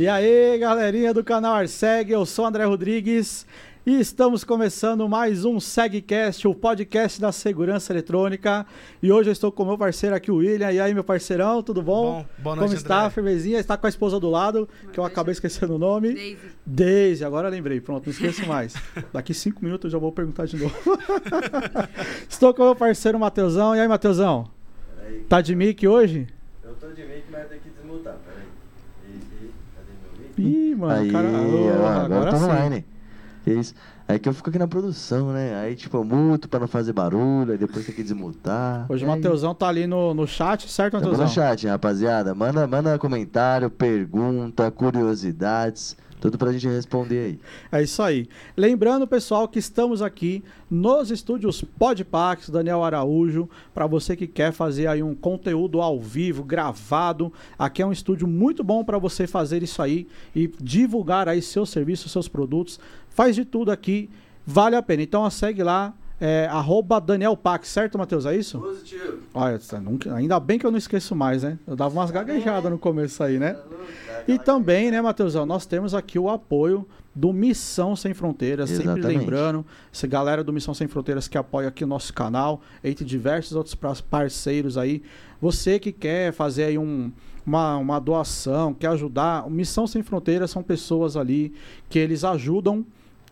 E aí, galerinha do canal Arseg, eu sou André Rodrigues e estamos começando mais um SegCast, o podcast da segurança eletrônica. E hoje eu estou com o meu parceiro aqui, o William. E aí, meu parceirão, tudo bom? Bom, boa noite, Como está, André. firmezinha? Está com a esposa do lado, que eu acabei esquecendo o nome. Daisy. Daisy, agora eu lembrei, pronto, não esqueço mais. Daqui cinco minutos eu já vou perguntar de novo. Estou com o meu parceiro Mateusão. E aí, Mateusão? Tá de mic hoje? eu tô de mic, mas tem que desmutar, peraí. E, e, cadê meu mic? Ih, mano, Aí, cara. ó, agora, agora tá sim. online. Que isso. É que eu fico aqui na produção, né? Aí, tipo, eu muto pra não fazer barulho, aí depois tem que desmutar. Hoje o aí, Mateusão tá ali no, no chat, certo, Mateusão? no chat, rapaziada. Manda, manda comentário, pergunta, curiosidades, tudo pra gente responder aí. É isso aí. Lembrando, pessoal, que estamos aqui nos estúdios Podpax, Daniel Araújo, para você que quer fazer aí um conteúdo ao vivo, gravado. Aqui é um estúdio muito bom para você fazer isso aí e divulgar aí seus serviços, seus produtos. Faz de tudo aqui, vale a pena. Então, segue lá, é, arroba Daniel Pax, certo, Matheus? É isso? Positivo. Olha, nunca- ainda bem que eu não esqueço mais, né? Eu dava umas gaguejadas no começo aí, né? E também, né, Matheusão, nós temos aqui o apoio do Missão Sem Fronteiras, sempre Exatamente. lembrando, essa galera do Missão Sem Fronteiras que apoia aqui o nosso canal, entre diversos outros parceiros aí. Você que quer fazer aí um, uma, uma doação, quer ajudar, o Missão Sem Fronteiras são pessoas ali que eles ajudam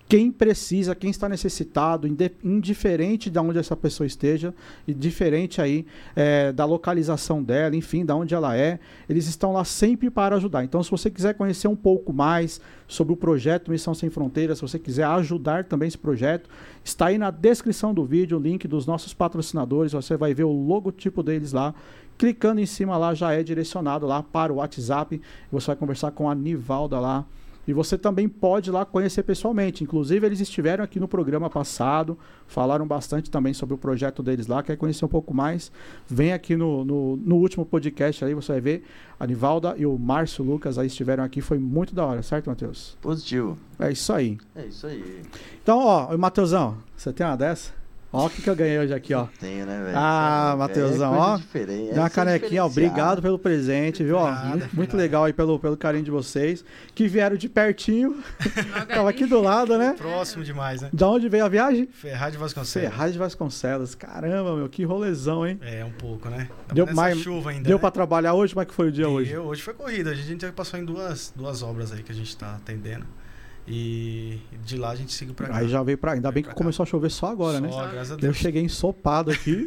quem precisa, quem está necessitado, indiferente de onde essa pessoa esteja, e diferente aí é, da localização dela, enfim, da onde ela é, eles estão lá sempre para ajudar. Então, se você quiser conhecer um pouco mais sobre o projeto Missão Sem Fronteiras, se você quiser ajudar também esse projeto, está aí na descrição do vídeo o link dos nossos patrocinadores, você vai ver o logotipo deles lá. Clicando em cima lá já é direcionado lá para o WhatsApp. Você vai conversar com a Nivalda lá. E você também pode ir lá conhecer pessoalmente. Inclusive, eles estiveram aqui no programa passado, falaram bastante também sobre o projeto deles lá. Quer conhecer um pouco mais? Vem aqui no, no, no último podcast aí, você vai ver. A Nivalda e o Márcio Lucas aí estiveram aqui. Foi muito da hora, certo, Matheus? Positivo. É isso aí. É isso aí. Então, ó, Matheusão, você tem uma dessa? Ó, o que, que eu ganhei hoje aqui, ó. Tenho, né, velho? Ah, é- Matheusão, é coisa ó. diferente, Deu uma é canequinha, ó. Obrigado pelo presente, viu? Ó, Nada, muito, muito nada. legal aí pelo, pelo carinho de vocês. Que vieram de pertinho. Tava aqui do lado, né? Próximo demais, né? Da onde veio a viagem? Ferraz de Vasconcelos. Ferraz de Vasconcelos. Caramba, meu, que rolezão, hein? É, um pouco, né? Tava Deu mais- chuva ainda. Deu né? pra trabalhar hoje? Como é que foi o dia hoje? Deu, hoje foi corrida. A gente passou em duas, duas obras aí que a gente tá atendendo. E de lá a gente seguiu pra cá. Aí já veio pra. Ainda bem Veio que pra cá. começou a chover só agora, né? Só, graças a Eu Deus. cheguei ensopado aqui,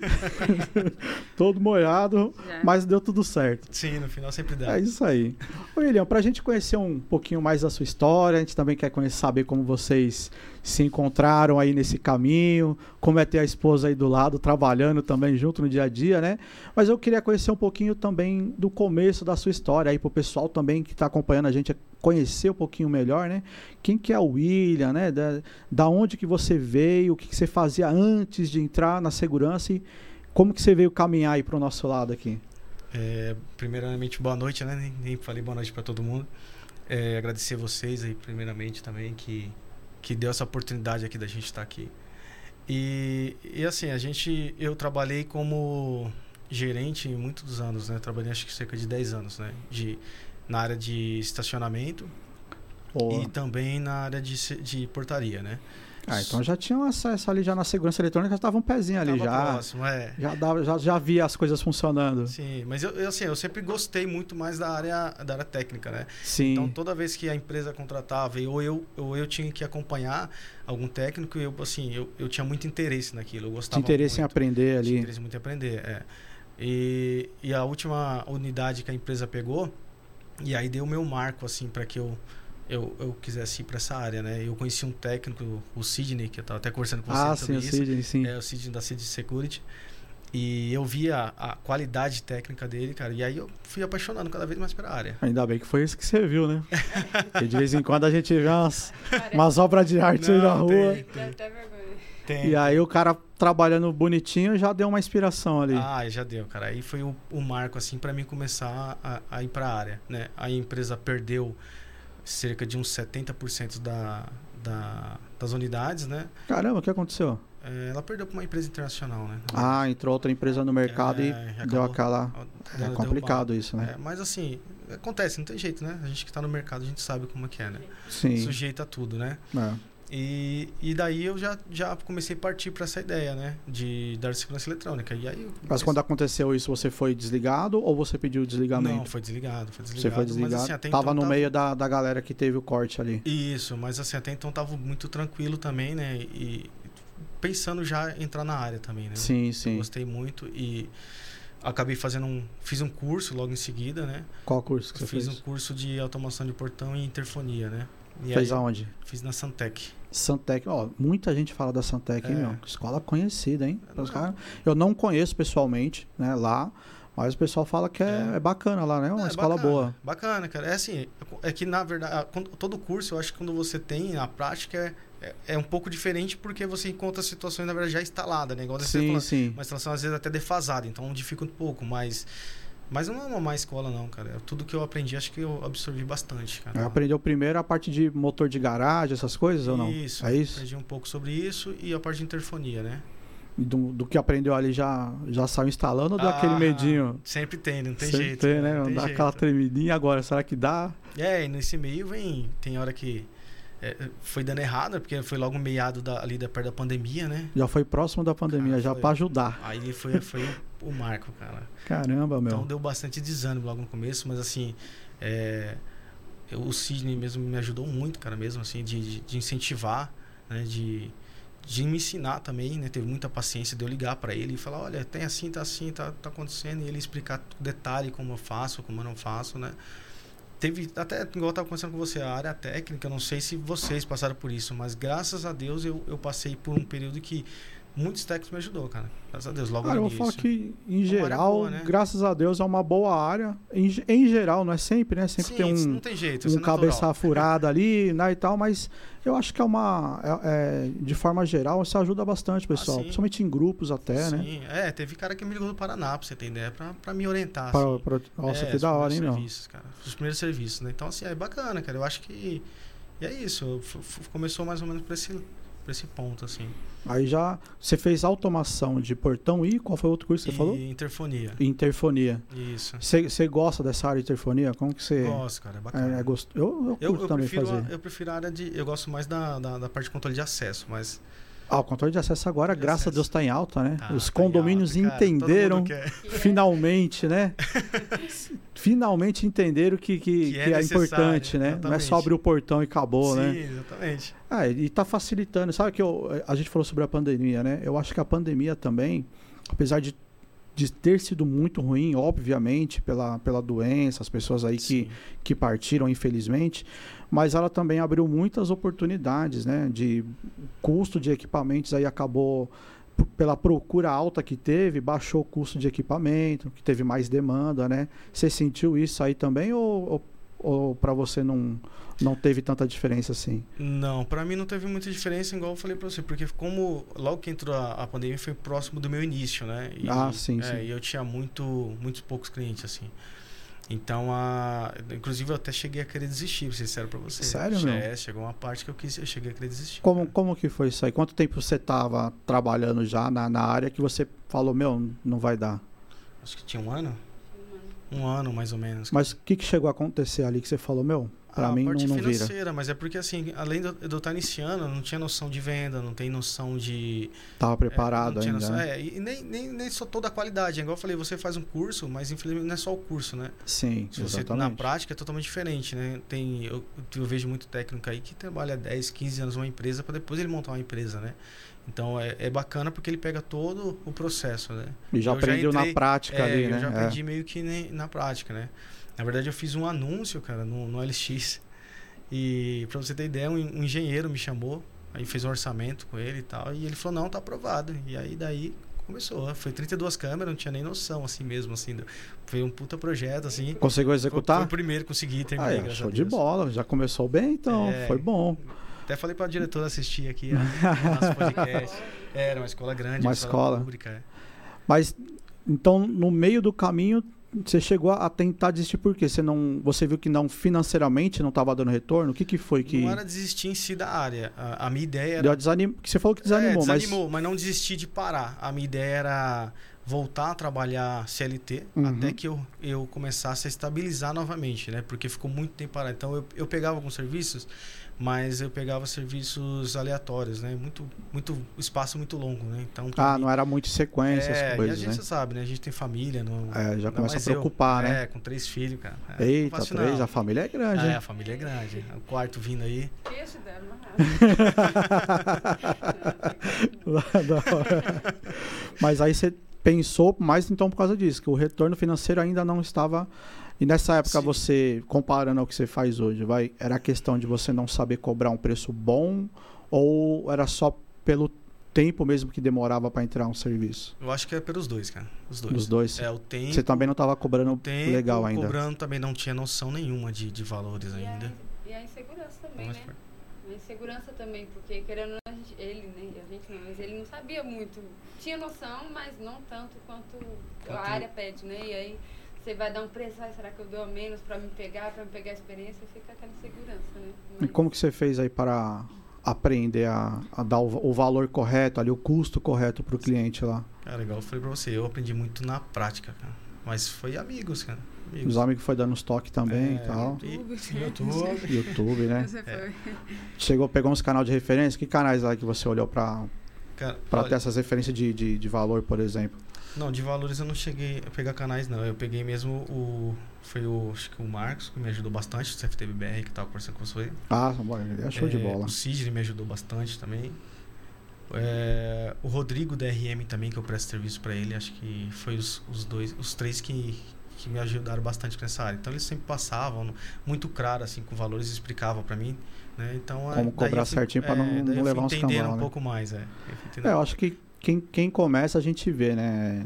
todo molhado, Já. mas deu tudo certo. Sim, no final sempre dá. É isso aí. Ô, William, pra gente conhecer um pouquinho mais da sua história, a gente também quer conhecer, saber como vocês se encontraram aí nesse caminho, como é ter a esposa aí do lado, trabalhando também junto no dia a dia, né? Mas eu queria conhecer um pouquinho também do começo da sua história aí pro pessoal também que tá acompanhando a gente conhecer um pouquinho melhor, né? Quem que é o William, né? Da, da onde que você veio, o que, que você fazia antes de entrar na segurança e como que você veio caminhar aí pro nosso lado aqui? É, primeiramente, boa noite, né? Nem, nem falei boa noite pra todo mundo. É, agradecer vocês aí, primeiramente, também, que, que deu essa oportunidade aqui da gente estar aqui. E, e assim, a gente. Eu trabalhei como gerente muitos anos, né? Trabalhei acho que cerca de 10 anos, né? De, na área de estacionamento Boa. e também na área de, de portaria, né? Ah, então já tinha um acesso ali já na segurança eletrônica, já tava um pezinho ali já. próximo, é. Já, dava, já, já via as coisas funcionando. Sim, mas eu, eu, assim, eu sempre gostei muito mais da área, da área técnica, né? Sim. Então toda vez que a empresa contratava, ou eu, ou eu tinha que acompanhar algum técnico, eu assim, eu, eu tinha muito interesse naquilo, eu Tinha gostava interesse em muito. aprender Tinha ali. interesse muito em aprender, é. E, e a última unidade que a empresa pegou, e aí deu o meu marco assim para que eu, eu eu quisesse ir para essa área, né? Eu conheci um técnico, o Sidney, que eu tava até conversando com você Ah, sobre sim, o isso. Sidney, sim. É, o Sidney da Cid Security. E eu via a qualidade técnica dele, cara. E aí eu fui apaixonando cada vez mais pela área. Ainda bem que foi isso que você viu, né? Porque de vez em quando a gente vê umas, umas obras de arte aí na Não, rua. tem, vergonha. tem. E aí o cara trabalhando bonitinho já deu uma inspiração ali. Ah, já deu, cara. Aí foi o, o marco, assim, para mim começar a, a ir para a área, né? A empresa perdeu cerca de uns 70% da, da, das unidades, né? Caramba, o que aconteceu? É, ela perdeu para uma empresa internacional, né? Ah, entrou outra empresa no mercado É, e acabou- deu aquela. É complicado isso, né? É, mas assim, acontece, não tem jeito, né? A gente que tá no mercado, a gente sabe como é que é, né? Sim. Sujeita a tudo, né? É. E, e daí eu já, já comecei a partir para essa ideia, né? De dar segurança eletrônica. E aí eu Mas comecei- quando aconteceu isso, você foi desligado ou você pediu desligamento? Não, foi desligado, foi desligado. Você foi desligado. Mas, assim, até tava então no meio da, da galera que teve o corte ali. Isso, mas assim, até então tava muito tranquilo também, né? E pensando já em entrar na área também, né? Sim, Eu sim. gostei muito e acabei fazendo um... Fiz um curso logo em seguida, né? Qual curso que você fiz fez? um curso de automação de portão e interfonia, né? E Fez aí, aonde? Fiz na Santec. Santec. Ó, muita gente fala da Santec, hein, É. meu? Escola conhecida, hein? Não. Os cara- Eu não conheço pessoalmente, né, lá, mas o pessoal fala que é, É. é bacana lá, né? É uma É, escola bacana, boa. Bacana, cara. É assim, é que na verdade, a- todo curso, eu acho que quando você tem na prática, é, é, é um pouco diferente porque você encontra situações, na verdade, já instaladas, né? Igual você Sim, falou, sim. uma instalação às vezes até defasada, então dificulta um pouco, mas. Mas não é uma má escola, não, cara. Tudo que eu aprendi, acho que eu absorvi bastante, cara. Eu Aprendeu primeiro a parte de motor de garagem, essas coisas ou não? Isso. É isso? Aprendi um pouco sobre isso e a parte de interfonia, né? Do, do que aprendeu ali já, já saiu instalando ou deu aquele Ah, medinho? Sempre tem, não tem Sempre jeito. tem, cara, né? não Dá jeito. aquela tremidinha agora, será que dá? É, e nesse meio vem. Tem hora que. é, foi dando errado, porque foi logo meado da, ali da, perto da pandemia, né? Já foi próximo da pandemia, Cara, já pra ajudar. Aí foi, foi o, marco, cara. Caramba, meu. Então deu bastante desânimo logo no começo, mas assim. é, eu- o Sidney mesmo me ajudou muito, cara, mesmo assim, de, de, de incentivar, né? De, de me ensinar também, né? Teve muita paciência de eu ligar pra ele e falar, olha, tem assim, tá assim, tá, tá acontecendo, e ele explicar detalhe como eu faço, como eu não faço, né? Teve, até igual eu tava conversando com você, a área técnica, eu não sei se vocês passaram por isso, mas graças a Deus eu, eu passei por um período que muitos técnicos me ajudou, cara. Graças a Deus, logo Cara, eu no vou falar início. que, em área geral, boa, né? graças a Deus, é uma boa área. Em, em geral, não é sempre, né? Sempre Sim, tem um, tem jeito, um é natural. cabeça furada ali, né, e tal, mas eu acho que é uma... é- é, de forma geral, isso ajuda bastante, pessoal. sim. Principalmente em grupos até, né? Sim, é, teve cara que me ligou do Paraná, pra você ter ideia, pra, pra me orientar. Pra- assim. pra- nossa, É, que da hora, hein, meu? cara. Os primeiros serviços, né? Então, assim, é bacana, cara. Eu acho que. E é isso. Começou mais ou menos por esse, por esse ponto, assim. Aí já... Você fez automação de portão e qual foi o outro curso que você e falou? interfonia. Interfonia. Isso. Você gosta dessa área de interfonia? Como que você... Gosto, cara. É bacana. É, é gost... Eu, eu eu, eu, também prefiro fazer. a, eu prefiro a área de. Eu gosto mais da, da, da parte de controle de acesso, mas. Ah, o controle de acesso agora, De graças a acesso. Deus, está em alta, né? tá- Os tá condomínios alta, cara. Entenderam, finalmente, né? finalmente entenderam que, que, Que é que é importante, né? Não é exatamente. só abrir o portão e acabou, Sim, né? exatamente. Ah, e tá facilitando. Sabe que eu, a gente falou sobre a pandemia, né? Eu acho que a pandemia também, apesar de, de ter sido muito ruim, obviamente, pela, pela doença, as pessoas aí que, Sim. que partiram, infelizmente, mas ela também abriu muitas oportunidades, né? De custo de equipamentos aí acabou pela procura alta que teve, baixou o custo de equipamento, que teve mais demanda, né? Você sentiu isso aí também ou, ou, ou para você não não teve tanta diferença assim? Não, pra mim não teve muita diferença, igual eu falei pra você, porque como logo que entrou a, a pandemia foi próximo do meu início, né? E, Ah, sim, é, sim. E eu tinha muito, muitos poucos clientes, assim. Então, a, inclusive eu até cheguei a querer desistir, pra ser sincero pra você. Sério, meu? É, chegou uma parte que eu quis, eu cheguei a querer desistir. Como, cara. como que foi isso aí? Quanto tempo você estava trabalhando já na, na área que você falou, meu, não vai dar? Acho que tinha um ano? Um ano, mais ou menos. Mas o que, que chegou a acontecer ali que você falou, meu, pra a mim não, parte não vira? financeira, mas é porque assim, além estar iniciando, eu não tinha noção de venda, não tem noção de Tava É, preparado não tinha ainda. noção- né? é, e nem, nem, nem só toda a qualidade. É igual eu falei, você faz um curso, mas infelizmente não é só o curso, né? Sim, Se você exatamente. na prática é totalmente diferente, né? Tem, eu, eu vejo muito técnico aí que trabalha 10, 15 anos numa empresa para depois ele montar uma empresa, né? Então é, é bacana porque ele pega todo o processo, né? E já eu já aprendeu na entrei- prática É, ali, eu né? já É. aprendi meio que na prática, né? Na verdade, eu fiz um anúncio, cara, no, no LX. E pra você ter ideia, um, um engenheiro me chamou, aí fez um orçamento com ele e tal, e ele falou: "Não, tá aprovado". E aí daí começou. Foi 32 câmeras, não tinha nem noção assim mesmo assim. Foi um puta projeto assim. Conseguiu Foi, executar? foi o primeiro consegui Ah, terminei, é, show de bola. Já começou bem, então. É. Foi bom. Até falei pra diretora assistir aqui a, nosso podcast. Era uma escola grande, Uma escola. pública. é. Mas, então, no meio do caminho, você chegou a tentar desistir por quê? Você, não, você viu que não financeiramente não estava dando retorno? O que, que foi que. Não era desistir em si da área. A, a minha ideia era desanim... que Você falou que desanimou, é, mas. desanimou, mas... não desisti de parar. A minha ideia era voltar a trabalhar CLT Uhum. até que eu, eu começasse a estabilizar novamente, né? Porque ficou muito tempo parado. Então eu, eu pegava alguns serviços, mas eu pegava serviços aleatórios, né? Muito, muito espaço muito longo, né? Então Ah, mim- não era muito sequência, é, as e a coisas, gente né? sabe, né? A gente tem família, não. É, já ainda começa a mais eu. preocupar, né? É, com três filhos, cara. É, Eita, fácil três, não. a família é grande, É, hein? a família é grande. O quarto vindo aí. Peixe dela, hora. Mas aí você pensou mais então por causa disso, que o retorno financeiro ainda não estava. E nessa época Sim. você, comparando ao que você faz hoje, vai, era a questão de você não saber cobrar um preço bom ou era só pelo tempo mesmo que demorava para entrar um serviço? Eu acho que é pelos dois, cara. Os dois. Dos dois. É, o tempo. Você também não estava cobrando tempo, legal ainda. cobrando também não tinha noção nenhuma de, de valores E a, ainda. e a insegurança também, Mas, né? A insegurança também, porque querendo a ele, né? A gente não, mas ele não sabia muito. Tinha noção, mas não tanto quanto, Quanto- a área pede, né? E aí você vai dar um preço, ah, será que eu dou a menos para me pegar, para me pegar a experiência? Fica aquela insegurança, né? E como que você fez aí para aprender a, a dar o, o valor correto, ali o custo correto para o cliente lá? Cara, igual eu falei pra você, eu aprendi muito na prática, cara. Mas foi amigos, cara. Amigos. Os amigos foi dando uns toques também É, e tal. E, YouTube. YouTube. YouTube, né? Você foi. Chegou, pegou uns canais de referência. Que canais lá que você olhou para para ter essas referências de, de, de valor, por exemplo? Não, de valores eu não cheguei a pegar canais, não. Eu peguei mesmo o. Foi o, acho que o Marcos que me ajudou bastante, o CFTBR, que tava conversando com você. Ah, ele é show de É, bola. O Sidney me ajudou bastante também. É, o Rodrigo da RM também, que eu presto serviço para ele, acho que foi os, os dois, os três que, que me ajudaram bastante nessa área. Então eles sempre passavam muito claro assim com valores e explicavam para mim, né? Então é, Como cobrar certinho pra não- daí não fui levar uns entendendo cambal, um né? pouco mais, é. Eu É, eu acho que quem, quem começa a gente vê, né?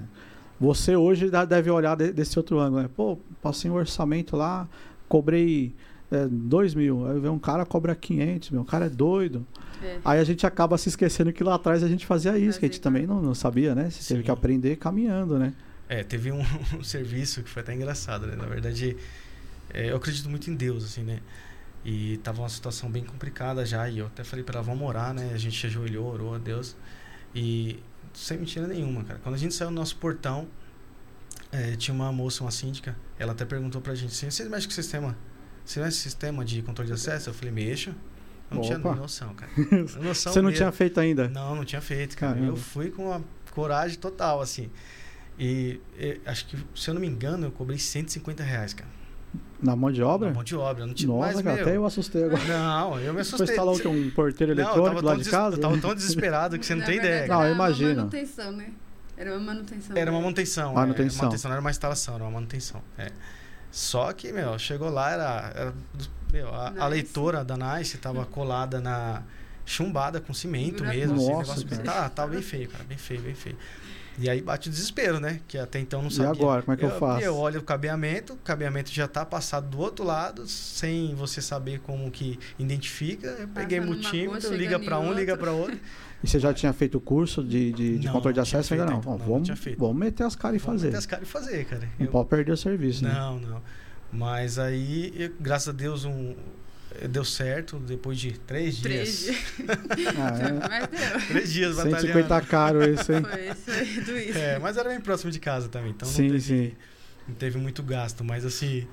Você hoje deve olhar de- desse outro ângulo, né? Pô, passei um orçamento lá, cobrei 2 mil. Aí vem um cara cobra 500, meu. O cara é doido. É. Aí a gente acaba se esquecendo que lá atrás a gente fazia isso, que a gente também não, não sabia, né? Você teve Sim. que aprender caminhando, né? É, teve um, um serviço que foi até engraçado, né? Na verdade, é, eu acredito muito em Deus, assim, né? E tava uma situação bem complicada já, e eu até falei pra ela, vamos orar, né? A gente ajoelhou, orou a Deus. E sem mentira nenhuma, cara. Quando a gente saiu do nosso portão, é, tinha uma moça, uma síndica, ela até perguntou pra gente assim, você mexe com sistema? Você mexe com sistema de controle de acesso? Eu falei, mexo. Eu não tinha Opa. nem noção, cara. Noção Você não mesmo. tinha feito ainda? Não, não tinha feito, cara. Caramba. Eu fui com uma coragem total, assim. E, e acho que, se eu não me engano, eu cobrei 150 reais, cara. Na mão de obra? Na mão de obra. Não tinha Nossa, mais, cara, meu. até eu assustei agora. Não, eu me Foi assustei. instalar o quê? Um porteiro Não, eu eletrônico tava lá de des- casa? Eu tava tão desesperado que você não Na tem verdade, ideia. Não, era eu imagino. uma manutenção, né? Era uma manutenção. Era uma né? manutenção. Manutenção. É, manutenção não era uma instalação, era uma manutenção. É. Só que, meu, chegou lá, era. era meu, a, a Nice. leitora da Nice tava colada na. chumbada com cimento Dura mesmo. Assim, o Nossa, negócio, cara. tá, tá bem feio, cara. Bem feio, bem feio. E aí bate o desespero, né? Que até então não E sabia. agora, como é que eu faço? Eu olho o cabeamento, o cabeamento já tá passado do outro lado, sem você saber como que identifica. Eu peguei numa multímetro, liga em um, liga pra outro. E você já tinha feito o curso de, de, de Não, controle de não acesso ainda não? Bom, Não, não vamos, tinha feito. vamos meter as caras e Vamos fazer. meter as caras e fazer, cara. Não Eu- pode perder o serviço, né? Não, não. Mas aí, eu- graças a Deus, um, deu certo depois de três dias. Três dias. Ah, é. Mas deu. Três dias 150 batalhando. caro esse, hein? Foi isso aí, do isso. É, mas era bem próximo de casa também, então sim, não, teve, sim. não teve muito gasto. Mas assim.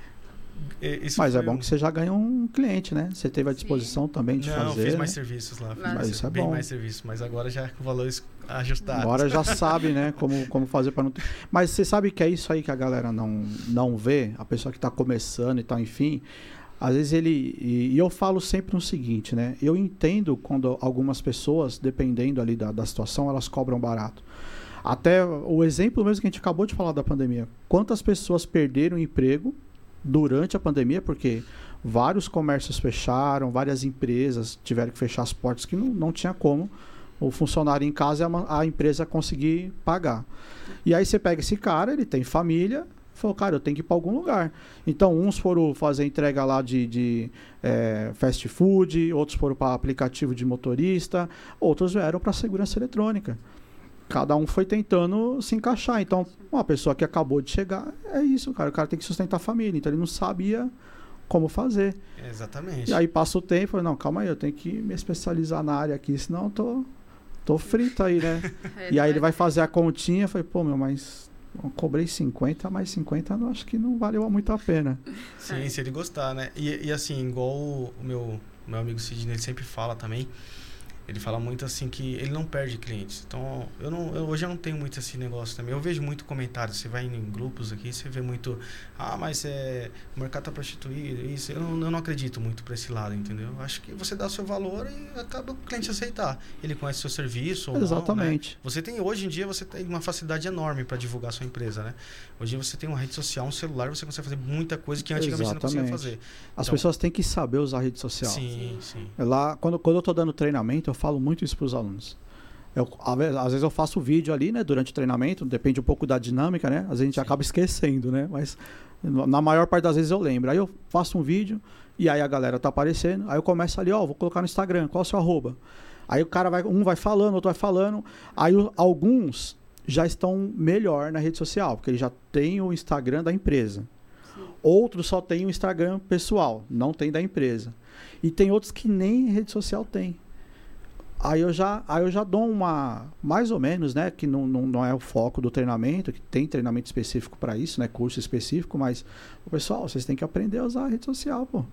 Isso Mas é bom um- que você já ganhou um cliente, né? Você teve a disposição também de Não, fazer. fiz né? mais serviços lá. Fiz Mas isso é bem bom. mais serviços, mas agora já com valores ajustados. Agora já sabe, né, como, como fazer para não ter... Mas você sabe que é isso aí que a galera não, não vê, a pessoa que está começando e tal, enfim. Às vezes ele. E, eu falo sempre o seguinte, né? Eu entendo quando algumas pessoas, dependendo ali da, da situação, elas cobram barato. Até o exemplo mesmo que a gente acabou de falar da pandemia. Quantas pessoas perderam emprego durante a pandemia, porque vários comércios fecharam, várias empresas tiveram que fechar as portas que não, não tinha como o funcionário em casa e a, a empresa conseguir pagar. E aí você pega esse cara, ele tem família, falou, cara, eu tenho que ir para algum lugar. Então, uns foram fazer entrega lá de, de eh, fast food, outros foram para aplicativo de motorista, outros vieram para segurança eletrônica. Cada um foi tentando se encaixar. Então, uma pessoa que acabou de chegar, é isso, cara. O cara tem que sustentar a família. Então, ele não sabia como fazer. Exatamente. E aí passa o tempo, eu, não, calma aí, eu tenho que me especializar na área aqui, senão eu tô, tô frito aí, né? É, E aí ele vai- fazer a continha, eu falei, pô, meu, mas cobrei 50, mas 50 eu acho que não valeu muito a pena. Sim, se ele gostar, né? E, e assim, igual o meu, meu amigo Sidney, ele sempre fala também. Ele fala muito assim que ele não perde clientes. Então, eu não, eu- hoje eu não tenho muito esse negócio também. Eu vejo muito comentário. Você vai em grupos aqui, você vê muito. Ah, mas é, o mercado tá prostituído. Isso. Eu não, eu não acredito muito pra esse lado, entendeu? Eu Acho que você dá o seu valor e acaba o cliente aceitar. Ele conhece o seu serviço ou não, né? Exatamente. Você tem, hoje em dia, você tem uma facilidade enorme para divulgar a sua empresa, né? Hoje você tem uma rede social, um celular, você consegue fazer muita coisa que antigamente você não conseguia Exatamente. fazer. As Então- pessoas têm que saber usar a rede social. Sim, sim. Lá, quando, quando eu tô dando treinamento, eu falo muito isso para os alunos. Eu, às vezes- eu faço vídeo ali, né, durante o treinamento, depende um pouco da dinâmica, né? Às vezes a gente Sim. acaba esquecendo, né? Mas na maior parte das vezes eu lembro. Aí eu faço um vídeo e aí a galera tá aparecendo, aí eu começo ali, ó, vou colocar no Instagram, qual é o seu arroba? Aí o cara vai, um vai falando, outro vai falando, aí o- alguns já estão melhor na rede social, porque ele já tem o Instagram da empresa. Sim. Outros só tem o Instagram pessoal, não tem da empresa. E tem outros que nem rede social tem. Aí eu já, aí eu já dou uma, mais ou menos, né, que não, não, não é o foco do treinamento, que tem treinamento específico para isso, né, curso específico, mas, pessoal, vocês têm que aprender a usar a rede social, pô.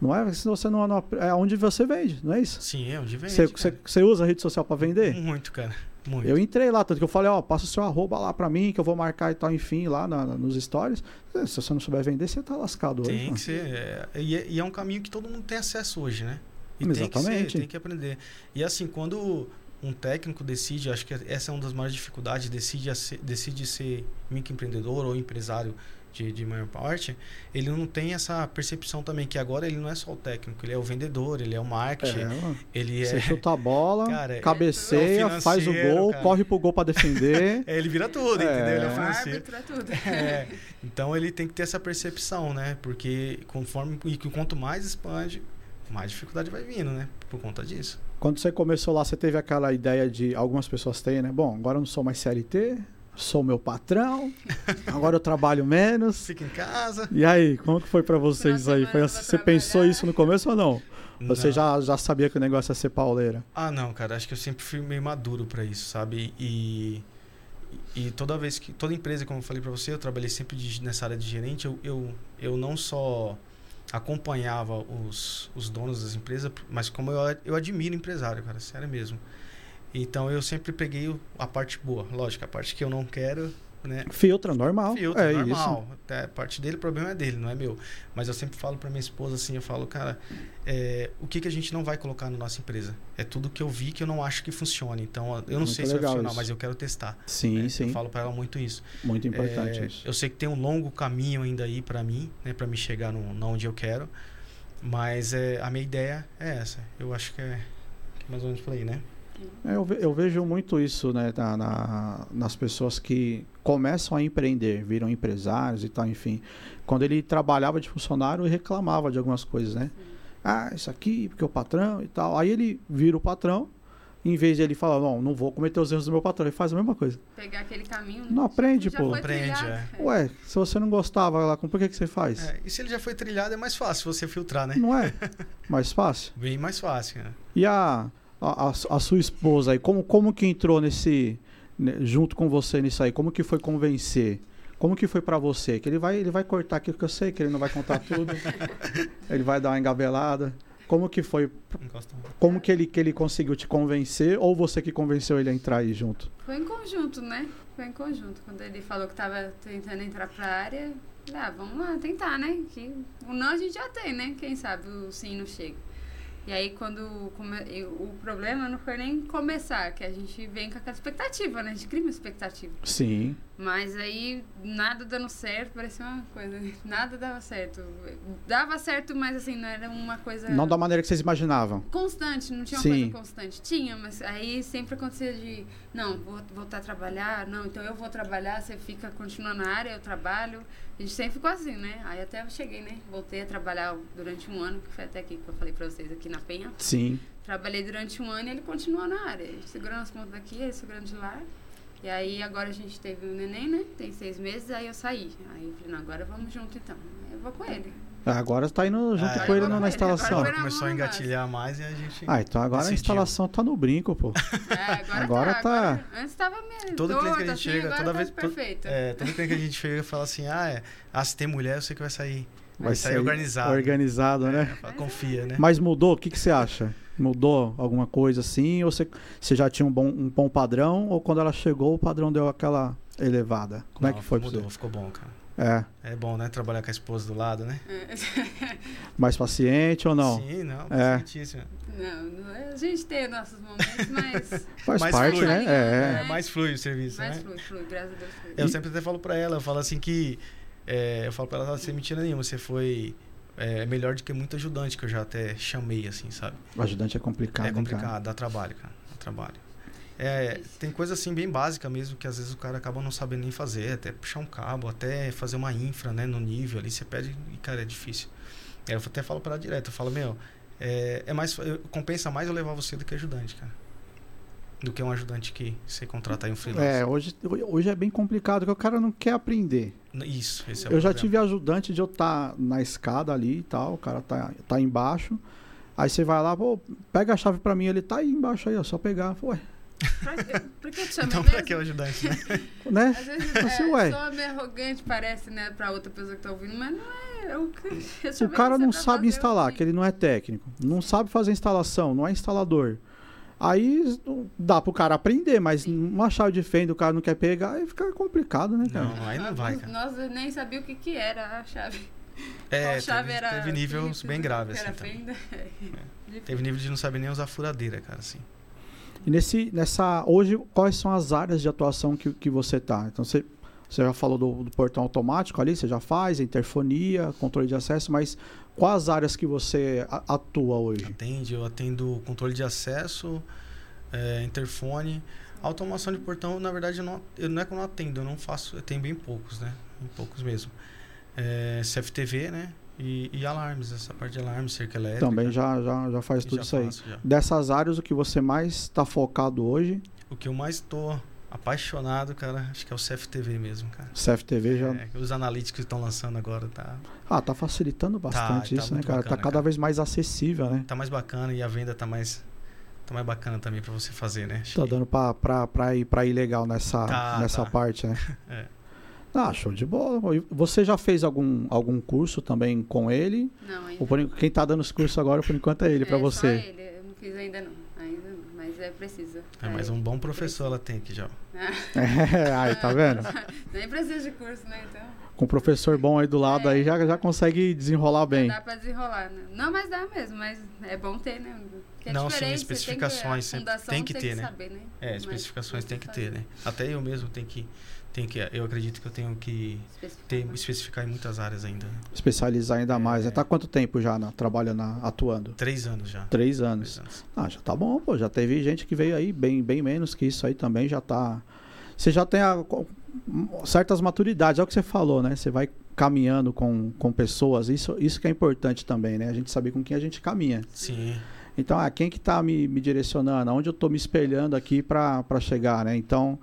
Não é se você não, não é onde você vende, não é isso? Sim, é onde vende. Você, você, você usa a rede social para vender? Muito, cara. Muito. Eu entrei lá, tanto que eu falei, ó, passa o seu arroba lá pra mim, que eu vou marcar e tal, enfim, lá na- nos stories. Se você não souber vender, você tá lascado hoje. Tem mano. que ser. é, e, é, e é um caminho que todo mundo tem acesso hoje, né? E tem que, Exatamente. ser, tem que aprender. E assim, quando um técnico decide, acho que essa é uma das maiores dificuldades, decide, ser, decide ser microempreendedor ou empresário de, de maior parte, ele não tem essa percepção também que agora ele não é só o técnico, ele é o vendedor, ele é o marketing, É, ele Você é. chuta a bola, Cara, é- cabeceia, é faz o gol, cara. corre pro gol pra defender. É, ele vira tudo, É. entendeu? Ele é o O financeiro. árbitro é tudo. É, então ele tem que ter essa percepção, né? Porque conforme e que quanto mais expande, mais dificuldade vai vindo, né? Por conta disso. Quando você começou lá, você teve aquela ideia de. Algumas pessoas têm, né? Bom, agora eu não sou mais CLT, sou meu patrão, agora eu trabalho menos. Fica em casa. E aí, como que foi pra vocês aí? Foi semana assim, você pensou trabalhar. isso no começo ou não? Você Não. já, já sabia que o negócio ia ser pauleira? Ah, não, cara. Acho que eu sempre fui meio maduro pra isso, sabe? E, e toda vez que. Toda empresa, como eu falei pra você, eu trabalhei sempre de- nessa área de gerente. Eu, eu, eu não só acompanhava os, os donos das empresas, mas como eu, eu admiro empresário, cara. Sério mesmo. Então eu sempre peguei a parte boa. Lógico, a parte que eu não quero, né? Filtra, normal. Filtro, é normal. Até a parte dele, o problema é dele, não é meu. Mas eu sempre falo pra minha esposa assim, eu falo, cara, é, o que, que a gente não vai colocar na nossa empresa? É tudo que eu vi que eu não acho que funcione. Então, eu não Muito sei se vai funcionar, isso. mas eu quero testar. isso. Sim, né? sim. Eu falo pra ela muito isso. Muito importante É, isso. Eu sei que tem um longo caminho ainda aí pra mim, né, para me chegar no, na onde eu quero. Mas é, a minha ideia é essa. Eu acho que é, que é mais ou menos por aí, né? É, eu, ve- eu vejo muito isso né, na- na- nas pessoas que começam a empreender, viram empresários e tal, enfim. Quando ele trabalhava de funcionário e reclamava de algumas coisas, né? Ah, isso aqui, porque o patrão e tal. Aí ele vira o patrão, em vez de ele falar, não, não vou cometer os erros do meu patrão, ele faz a mesma coisa. Pegar aquele caminho. Não aprende, pô. Aprende, é. Ué, se você não gostava lá, por que, que você faz? É, e se ele já foi trilhado, é mais fácil você filtrar, né? Não é? Mais fácil? Bem mais fácil, né? E a, a, a- a sua esposa aí, como, como que entrou nesse. né, junto com você nisso aí? Como que foi convencer? Como que foi pra você? Que ele vai, ele vai cortar aquilo que eu sei, que ele não vai contar tudo. ele vai dar uma engabelada. Como que foi? Como que ele, que ele conseguiu te convencer? Ou você que convenceu ele a entrar aí junto? Foi em conjunto, né? Foi em conjunto. Quando ele falou que tava tentando entrar pra área, falei, ah, vamos lá, tentar, né? Que o não a gente já tem, né? Quem sabe o sim não chega. E aí, quando come- o problema não foi nem começar, que a gente vem com aquela expectativa, né? A gente cria uma expectativa. Sim. Mas aí, nada dando certo, parecia uma coisa. Nada dava certo. Dava certo, mas assim, não era uma coisa Não da maneira que vocês imaginavam. constante, não tinha uma Sim. coisa constante. Tinha, mas aí sempre acontecia de, não, vou voltar a trabalhar, não, então eu vou trabalhar, você fica, continua na área, eu trabalho. A gente sempre ficou assim, né? Aí até eu cheguei, né? Voltei a trabalhar durante um ano, que foi até aqui que eu falei pra vocês, aqui na Penha. Sim. Trabalhei durante um ano e ele continuou na área. Segurando as contas daqui, ele segurando de lá. E aí agora a gente teve o neném, né? Tem seis meses, aí eu saí. Aí eu falei, não, agora vamos junto então. Eu vou com ele. Ah, Agora tá indo junto É, com ele na foi, instalação. agora na começou a engatilhar mais e a gente. Ah, então agora a decidiu. instalação tá no brinco, pô. É, agora, Agora tá, tá- agora- antes tava meio Todo cliente que a gente assim, chega, toda tá vez. É, todo cliente que a gente chega fala assim: ah, é, ah, se tem mulher, eu sei que vai sair. Vai, Vai sair sair organizado. Organizado, né? É, confia, né? Mas mudou? O que, que você acha? Mudou alguma coisa assim? Ou você, você já tinha um bom, um bom padrão? Ou quando ela chegou, o padrão deu aquela elevada? Como é Não, que foi Mudou, você? ficou bom, cara. É. É bom, né? Trabalhar com a esposa do lado, né? Mais paciente ou não? Sim, não. É. pacientíssimo. Não, não é- a gente tem nossos momentos, mas Faz Mais parte, flui. né? É. É. mais flui o serviço, mais né? flui, flui, graças a Deus flui. Eu E- sempre até falo pra ela, eu falo assim que. é, eu falo pra ela sem mentira nenhuma, você foi é, melhor do que muito ajudante que eu já até chamei, assim, sabe? O ajudante é complicado. é complicado, cara? dá trabalho, cara. Dá trabalho. É, tem coisa assim bem básica mesmo que às vezes o cara acaba não sabendo nem fazer, até puxar um cabo, até fazer uma infra, né, no nível ali, você pede e cara, é difícil. Aí eu até falo pra ela direto, eu falo, meu, é, é mais eu- compensa mais eu levar você do que ajudante, cara. Do que um ajudante que você contrata aí um freelancer. É, hoje, hoje é bem complicado, porque o cara não quer aprender. Isso, esse é o eu já tive ajudante de eu estar na escada ali e tal, o cara tá, tá embaixo. Aí você vai lá, pô, pega a chave pra mim, ele tá aí embaixo aí, ó, só pegar. Ué, Pra, que te chama Então, mesmo? pra que o ajudante, né? né? Às vezes Assim, é, ué. só meio arrogante, parece, né, pra outra pessoa que tá ouvindo, mas não é. Eu, eu O cara não sabe instalar, que ele não é técnico. Não sabe fazer instalação, não é instalador. Aí dá pro cara aprender, mas uma chave de fenda o cara não quer pegar, aí fica complicado, né, cara? Não, aí não vai, cara. Nós nem sabia o que, que era a chave. É, Qual chave teve, era teve níveis bem graves, assim, fenda. Teve nível de não saber nem usar furadeira, cara, assim. E nesse, nessa, hoje, quais são as áreas de atuação que, que você tá? Então, você, você já falou do, do portão automático ali, você já faz, interfonia, controle de acesso, mas quais áreas que você atua hoje? Atende, eu atendo controle de acesso, é, interfone. Automação de portão, na verdade, eu não, eu, não é que eu não atendo, eu não faço, eu tenho bem poucos, né? Bem poucos mesmo. É, CFTV, né? E, e alarmes, essa parte de alarmes, cerca elétrica. Também já, já, já faz tudo já isso aí. faço, já. Dessas áreas, o que você mais está focado hoje, O que eu mais tô apaixonado, cara, acho que é o CFTV mesmo, cara. CFTV já. É, os analíticos estão lançando agora tá, Ah, tá facilitando bastante tá isso, né, muito cara? bacana, tá cada cara. vez mais acessível, né? tá mais bacana e a venda tá mais tá mais bacana também pra você fazer, né? Acho Tá que- dando pra, pra, pra, ir, pra ir legal nessa, Tá, nessa tá. parte, né? É. Ah, show de bola. Você já fez algum, algum curso também com ele? Não, ainda Ou por quem tá dando esse curso agora, por enquanto, é ele, pra é, você. Só ele, eu não fiz ainda não. Ainda não, mas é preciso. É, mas um bom professor ela tem aqui já. É, aí, tá vendo? Nem precisa de curso, né? Então. Com um professor bom aí do lado, É. aí já, já consegue desenrolar bem. Dá pra desenrolar, né? Não, mas dá mesmo, mas é bom ter, né? É Não, sim, especificações tem que, a fundação tem que ter, né? saber, né? É, Mas especificações tem que ter, né? Até eu mesmo tenho que tenho que eu acredito que eu tenho que Especificar ter, especificar em muitas áreas ainda. né? Especializar ainda mais. É. né? Tá há quanto tempo já na, trabalhando, na- atuando? Três anos já. Três anos. Três anos. Ah, já tá bom, pô. Já teve gente que veio aí bem, bem menos que isso aí também. Já tá. Você já tem a- certas maturidades. É o que você falou, né? Você vai caminhando com, com pessoas. Isso, isso que é importante também, né? A gente saber com quem a gente caminha. Sim. Então, ah, quem que tá me, me direcionando? Aonde eu tô me espelhando aqui para chegar, né? Então,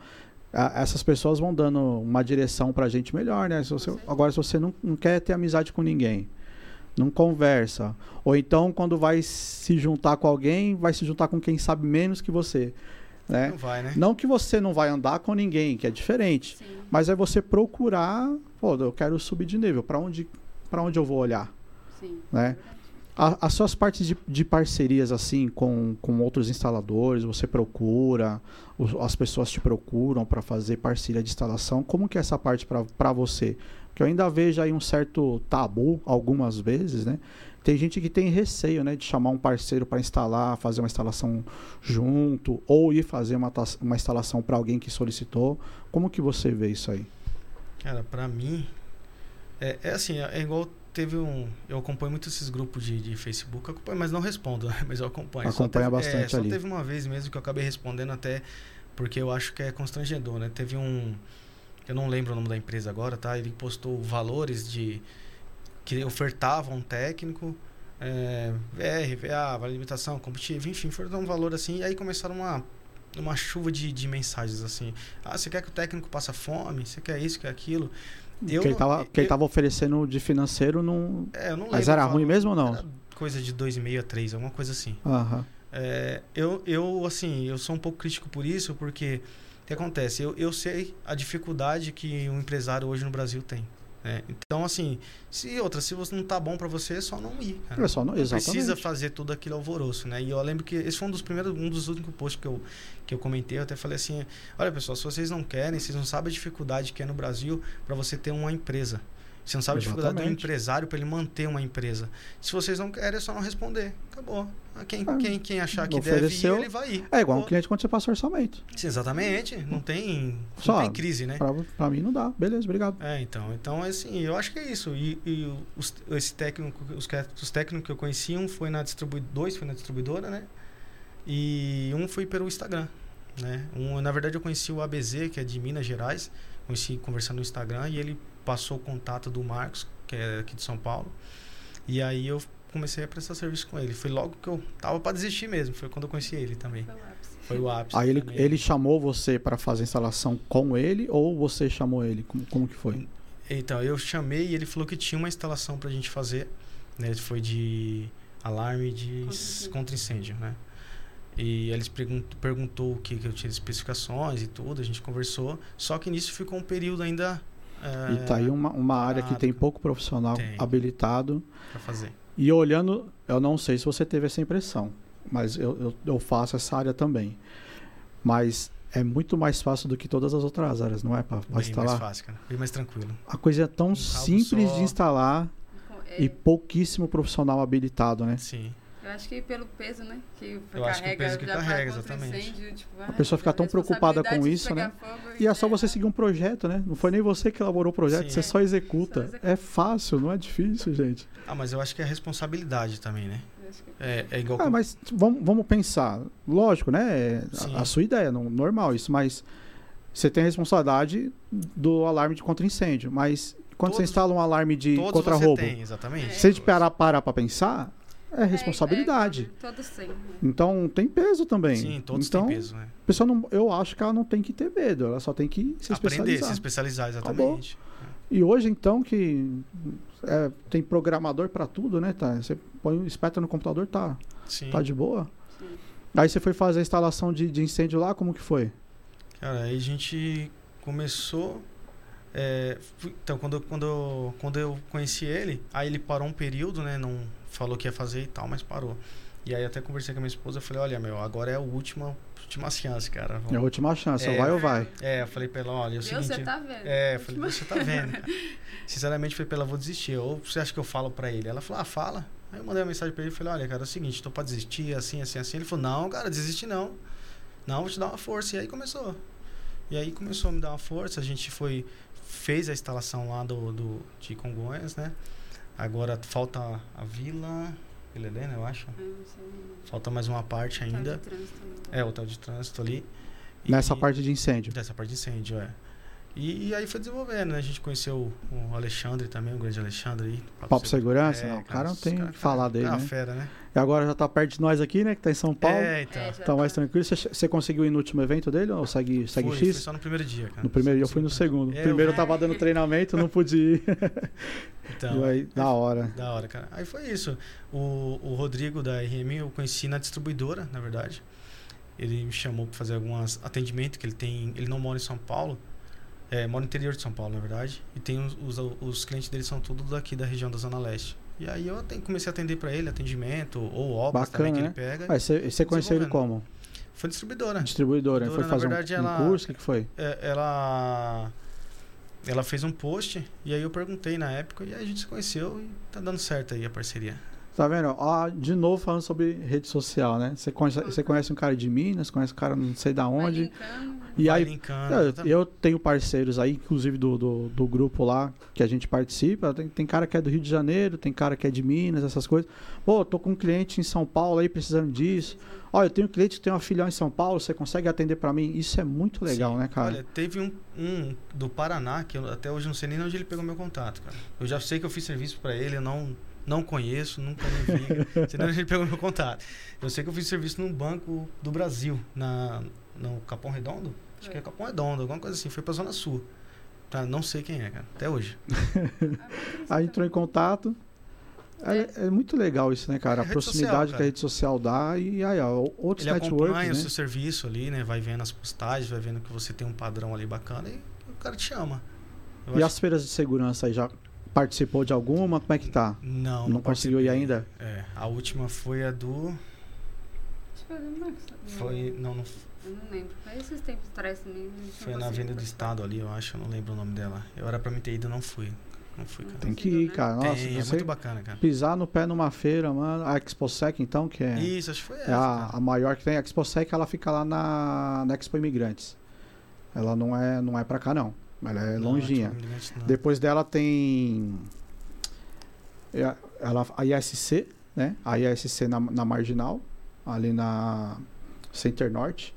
a- essas pessoas vão dando uma direção pra gente melhor, né? Se você- agora, se você não, não quer ter amizade com ninguém, não conversa, ou então quando vai se juntar com alguém, vai se juntar com quem sabe menos que você, né? Não vai, né? Não que você não vai andar com ninguém, que é diferente, Sim, mas é você procurar, pô, eu quero subir de nível, para onde, para onde eu vou olhar? sim. Né? As suas partes de, de parcerias assim com, com outros instaladores, você procura, os- as pessoas te procuram para fazer parceria de instalação. Como que é essa parte para você? Que eu ainda vejo aí um certo tabu algumas vezes, né? Tem gente que tem receio, né, de chamar um parceiro para instalar, fazer uma instalação junto ou ir fazer uma, uma instalação para alguém que solicitou. Como que você vê isso aí? Cara, pra mim é, é assim, é, é igual teve um, eu acompanho muito esses grupos de, de Facebook, acompanho, mas não respondo, né? mas eu acompanho. Só Acompanha teve- bastante é, só ali. teve uma vez mesmo que eu acabei respondendo até porque eu acho que é constrangedor, né? Teve um eu não lembro o nome da empresa agora, tá? Ele postou valores de que ofertavam um técnico é, VR, VA, vale limitação, combustível, enfim, ofertaram um valor assim, e aí começaram a uma chuva de, de mensagens assim. Ah, você quer que o técnico passe fome? Você quer isso, quer aquilo? Eu, que ele tava, que ele tava oferecendo de financeiro não. É, eu não Mas era ruim mesmo ou não? Coisa de 2,5 a 3, alguma coisa assim. Aham. É, eu, eu, assim, eu sou um pouco crítico por isso, porque o que acontece? Eu, eu sei a dificuldade que um empresário hoje no Brasil tem. Né? Então, assim, se outra, se você não tá bom para você, é só não ir. Cara. É só não, exatamente. precisa fazer tudo aquele alvoroço, né? E eu lembro que esse foi um dos primeiros, um dos únicos posts que eu, que eu comentei. Eu até falei assim: olha, pessoal, se vocês não querem, vocês não sabem a dificuldade que é no Brasil para você ter uma empresa. Você não sabe a dificuldade do empresário para ele manter uma empresa. Se vocês não querem, é só não responder. Acabou. Quem, ah, quem, quem achar que ofereceu, deve ir, ele vai ir. É igual um cliente quando você passa orçamento. Sim, exatamente. Não tem, só, não tem crise, né? Pra, mim não dá. Beleza, obrigado. É, então. Então, assim, eu acho que é isso. E, e os, esse técnico, os, os técnicos que eu conheci, um foi na distribuidora, dois foi na distribuidora, né? E um foi pelo Instagram. Né? Um, na verdade, eu conheci o ABZ, que é de Minas Gerais. Conheci conversando no Instagram e ele passou o contato do Marcos, que é aqui de São Paulo. E aí eu comecei a prestar serviço com ele. Foi logo que eu tava para desistir mesmo. Foi quando eu conheci ele também. Foi o ápice. Foi o ápice aí ele, ele chamou você para fazer a instalação com ele ou você chamou ele? Como, como que foi? Então, eu chamei e ele falou que tinha uma instalação pra gente fazer. Né? Foi de alarme de contra-incêndio, né? E eles perguntou, perguntou o que, que eu tinha de especificações e tudo, a gente conversou. Só que nisso ficou um período ainda é, e tá aí uma, uma área que tem pouco profissional tem. habilitado. Pra fazer. E olhando, eu não sei se você teve essa impressão, mas eu, eu, eu faço essa área também. Mas é muito mais fácil do que todas as outras áreas, não é? Para instalar. mais fácil, cara. Bem mais tranquilo. A coisa é tão um simples só. de instalar é. e pouquíssimo profissional habilitado, né? Sim. Eu acho que pelo peso, né? Que eu acho que o peso que carrega, exatamente. Incêndio, tipo, a pessoa fica tão preocupada com isso, né? E é só você seguir um projeto, né? Não foi nem você que elaborou o projeto, Sim. você só executa. só executa. É fácil, não é difícil, gente. Ah, mas eu acho que é responsabilidade também, né? É, é igual. Ah, mas vamos, vamos pensar. Lógico, né? A, a, sua ideia, não, normal isso, mas você tem a responsabilidade do alarme de contra-incêndio. Mas quando todos, você instala um alarme de contra-roubo. Exatamente. Se a gente parar, parar pra pensar, é responsabilidade. É, é, todos têm. Né? Então tem peso também. Sim, todos então, têm peso. Né? A pessoa não, eu acho que ela não tem que ter medo, ela só tem que se Aprender, especializar. se especializar, exatamente. E hoje, então, que é, tem programador para tudo, né? Tá? Você põe o espeta no computador, tá, Sim. tá de boa. Sim. Aí você foi fazer a instalação de, de incêndio lá, como que foi? Cara, aí a gente começou. É, então, quando, quando, quando eu conheci ele, aí ele parou um período, né? Não, falou que ia fazer e tal, mas parou. E aí até conversei com a minha esposa, eu falei, olha, meu, agora é a última, última chance, cara. Vamos... É a última chance, é, vai ou vai? É, eu falei pra ela, olha, é o seguinte... Você tá vendo. É, eu falei, você tá vendo. Sinceramente, falei pra ela, vou desistir. Ou você acha que eu falo pra ele? Ela falou, ah, fala. Aí eu mandei uma mensagem pra ele e falei, olha, cara, é o seguinte, tô pra desistir, assim, assim, assim. Ele falou, não, cara, desiste não. Não, vou te dar uma força. E aí começou. E aí começou a me dar uma força, a gente foi... Fez a instalação lá do, do de Congonhas, né? Agora falta a vila. Vila Helena, eu acho. Ah, falta mais uma parte ainda. É, o hotel de trânsito ali. Nessa parte de incêndio. Nessa parte de incêndio, é. E, e, aí foi desenvolvendo, né? A gente conheceu o Alexandre também, o grande Alexandre aí. Papo, Papo Segurança? É, não, o cara não tem o que falar dele, é né? fera, né? E agora já tá perto de nós aqui, né? Que tá em São Paulo. É, então. É, tá mais tranquilo. Você, você conseguiu ir no último evento dele ou segue, segue fui, X? Fui só no primeiro dia, cara. No primeiro dia, eu fui no segundo. É, primeiro eu tava dando treinamento, não pude ir. Então. aí, da hora. Da hora, cara. Aí foi isso. O, o Rodrigo da RM eu conheci na distribuidora, na verdade. Ele me chamou para fazer alguns atendimentos que ele tem. Ele não mora em São Paulo é, mora no interior de São Paulo, na verdade. E tem os, os, os clientes dele são tudo daqui da região da Zona Leste. E aí eu comecei a atender para ele, atendimento ou obras Bacana, também que né? ele pega. Ah, você, conheceu ele como? Foi distribuidora. Distribuidora. distribuidora foi fazer verdade, um, ela, um curso? O que, que foi? É, ela, ela fez um post e aí eu perguntei na época e aí a gente se conheceu e tá dando certo aí a parceria. Tá vendo? Ó, de novo falando sobre rede social, né? Você conhece, você conhece um cara de Minas, conhece um cara não sei da onde. E aí, linkando, eu, eu, tenho parceiros aí, inclusive do, do, do, grupo lá que a gente participa. Tem, tem cara que é do Rio de Janeiro, tem cara que é de Minas, essas coisas. Pô, tô com um cliente em São Paulo aí precisando disso. Olha, eu tenho um cliente que tem uma filial em São Paulo, você consegue atender para mim? Isso é muito legal, Sim. né, cara? Olha, teve um, um, do Paraná, que eu até hoje não sei nem onde ele pegou meu contato, cara. Eu já sei que eu fiz serviço para ele, eu não não conheço, nunca me vi. senão ele pegou meu contato. Eu sei que eu fiz serviço num banco do Brasil, na, no Capão Redondo. Acho Foi. que é Capão Redondo, alguma coisa assim. Foi pra Zona Sul. Tá, não sei quem é, cara. Até hoje. Aí entrou em contato. É, é muito legal isso, né, cara? É A rede proximidade social, que a cara. rede social dá e aí, ó, outros Ele networks, acompanha né? o seu serviço ali, né? Vai vendo as postagens, vai vendo que você tem um padrão ali bacana e o cara te chama. Eu E acho- as feiras de segurança aí, já participou de alguma? Como é que tá? Não, Não, conseguiu ir ainda? É, a última foi a do. Que foi. Não, não Eu não lembro. Foi esses tempos atrás também. não foi na Avenida do. Estado ali, eu acho. Eu não lembro o nome dela. Eu era pra me ter ido, não fui. Não fui, cara. Tem que ir, né? cara. Nossa, Tem, é muito bacana, cara. pisar no pé numa feira, mano. A ExpoSec, então, que é, Isso, acho que foi essa. é a, a maior que tem. A ExpoSec, ela fica lá na, na Expo Imigrantes. Ela não é, não é pra cá, não. Ela é Não, longinha. não. Depois dela tem é a- ela, a ISC, né? A ISC na, na Marginal, ali na Center Norte.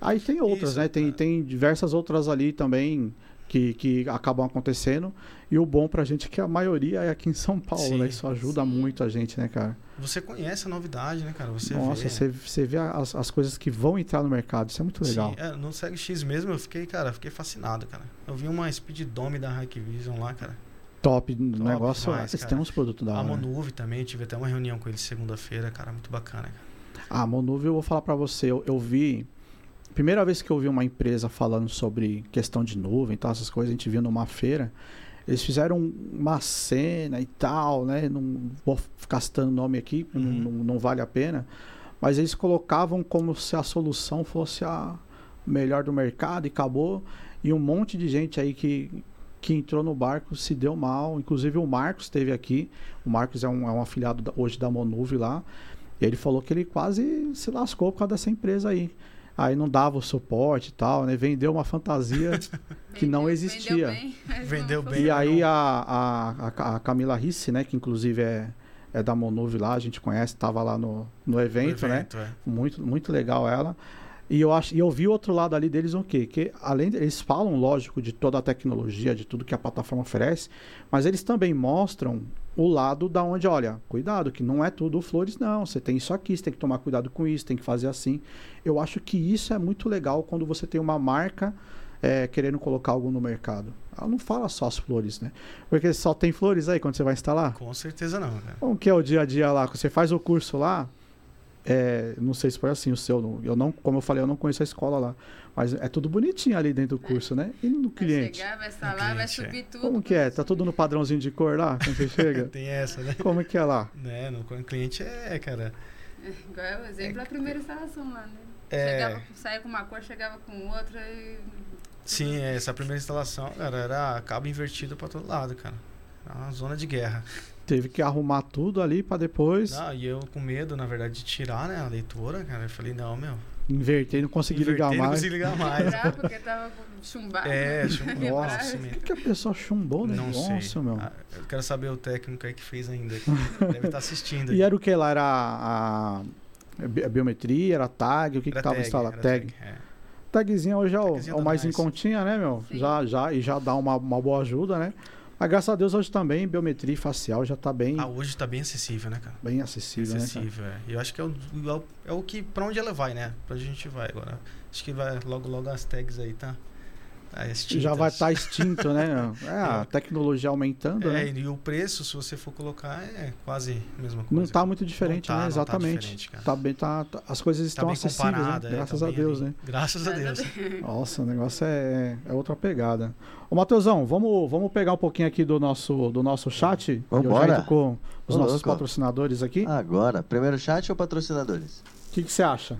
Aí tem outras, Isso, né? Tem, é. tem diversas outras ali também que, que acabam acontecendo. E o bom pra gente é que a maioria é aqui em São Paulo, Sim. né? Isso ajuda Sim. muito a gente, né, cara? Você conhece a novidade, né, cara? Você Nossa, vê. você, você vê as, as coisas que vão entrar no mercado. Isso é muito legal. Sim, é, no Segue X mesmo eu fiquei, cara, fiquei fascinado, cara. Eu vi uma Speed Dome da Hikvision lá, cara. Top, no negócio. demais, eles cara. têm uns produtos da a hora. Monuve também, tive até uma reunião com eles segunda-feira, cara, muito bacana, cara. Ah, Monuve, eu vou falar pra você, eu, eu vi. Primeira vez que eu vi uma empresa falando sobre questão de nuvem e tal, essas coisas, a gente viu numa feira. Eles fizeram uma cena e tal, né? Não vou ficar citando nome aqui, não- Uhum. não, não vale a pena. Mas eles colocavam como se a solução fosse a melhor do mercado e acabou. E um monte de gente aí que, que entrou no barco se deu mal. Inclusive o Marcos esteve aqui. O Marcos é um, é um afiliado hoje da Monuve lá. E ele falou que ele quase se lascou por causa dessa empresa aí. Aí não dava o suporte e tal, né? Vendeu uma fantasia que não existia. Vendeu bem. Vendeu bem. E aí não. a, a, a, Camila Risse, né? Que inclusive é, é da Monuve lá, a gente conhece, tava lá no, no evento, O né? evento, é. Muito, muito legal ela. E eu, acho, e eu vi o outro lado ali deles o quê? Que além de, eles falam, lógico, de toda a tecnologia, de tudo que a plataforma oferece, mas eles também mostram o lado da onde, olha, cuidado, que não é tudo flores, não. Você tem isso aqui, você tem que tomar cuidado com isso, tem que fazer assim. Eu acho que isso é muito legal quando você tem uma marca é, querendo colocar algo no mercado. Ela não fala só as flores, né? Porque só tem flores aí quando você vai instalar. Com certeza não, cara. Como que é o dia a dia lá? Você faz o curso lá, é, não sei se foi assim o seu, não- eu não, como eu falei, eu não conheço a escola lá, mas é tudo bonitinho ali dentro do curso, né? E no Vai cliente? chegar, vai instalar, vai cliente, é. subir tudo. Como que é? Tá tudo no padrãozinho de cor lá, quando você chega? Tem essa, né? Como que é lá? né? No cliente é, cara. Igual o exemplo, a primeira instalação lá, né? É. Chegava, saía com uma cor, chegava com outra e... Sim, é, essa primeira instalação, cara, era cabo invertido pra todo lado, cara. Era uma zona de guerra. Teve que arrumar tudo ali pra depois Não, e eu com medo, na verdade, de tirar, né, a leitura, cara. Eu falei, não, meu. inverter e não consegui ligar inverter, não mais. consegui ligar mais. Porque tava chumbado. É, né? Quebrar. Nossa, Por meu. que, que a pessoa chumbou o Não negócio, sei. meu? Ah, eu quero saber o técnico aí que fez ainda. Deve estar assistindo. E aí. era o que lá? Era a, a bi- a biometria, era tag, o que, que Era tava tag, instalado? era Tag. é. Tagzinha hoje é o, é o mais em continha, né, meu? Sim. Já, já, e já dá uma, uma boa ajuda, né? Mas graças a Deus hoje também biometria facial já tá bem, Ah, hoje tá bem acessível, né, cara? bem acessível, né? acessível, é. E eu acho que é o, é o- é o que. Pra onde ela vai, né? Pra onde a gente vai agora. Acho que vai logo, logo as tags aí, tá? Tá extintas. Já vai estar extinto, né? É, a tecnologia aumentando, É, né? e o preço, se você for colocar, é quase a mesma coisa. Não tá muito diferente, Não tá, né? não tá Exatamente. diferente, cara. Tá bem, tá, tá- as coisas Tá estão bem acessíveis, né? é, Graças tá a Deus, ali. né? Graças a Deus. Nossa, o negócio é, é outra pegada. Ô, Matheusão, vamos, vamos pegar um pouquinho aqui do nosso, do nosso chat. Vambora. entro com os Ô, nossos louco. patrocinadores aqui. O Agora, primeiro chat ou patrocinadores? que, que você acha?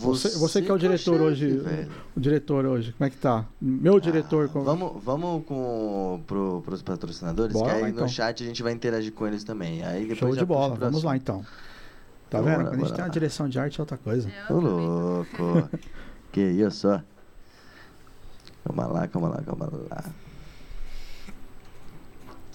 Você- você que é o diretor chefe, hoje. velho. O diretor hoje, como é que tá? Meu diretor. Ah, com- Vamos, vamos com, pro, pros patrocinadores, Bora que aí lá, no então. chat a gente vai interagir com eles também. Aí depois Show já de bola. Vamos lá então. Tá Bora, vendo? Quando a gente bora tem uma direção de arte é outra coisa. Ô louco. que isso, ó. Calma lá, calma lá, calma lá.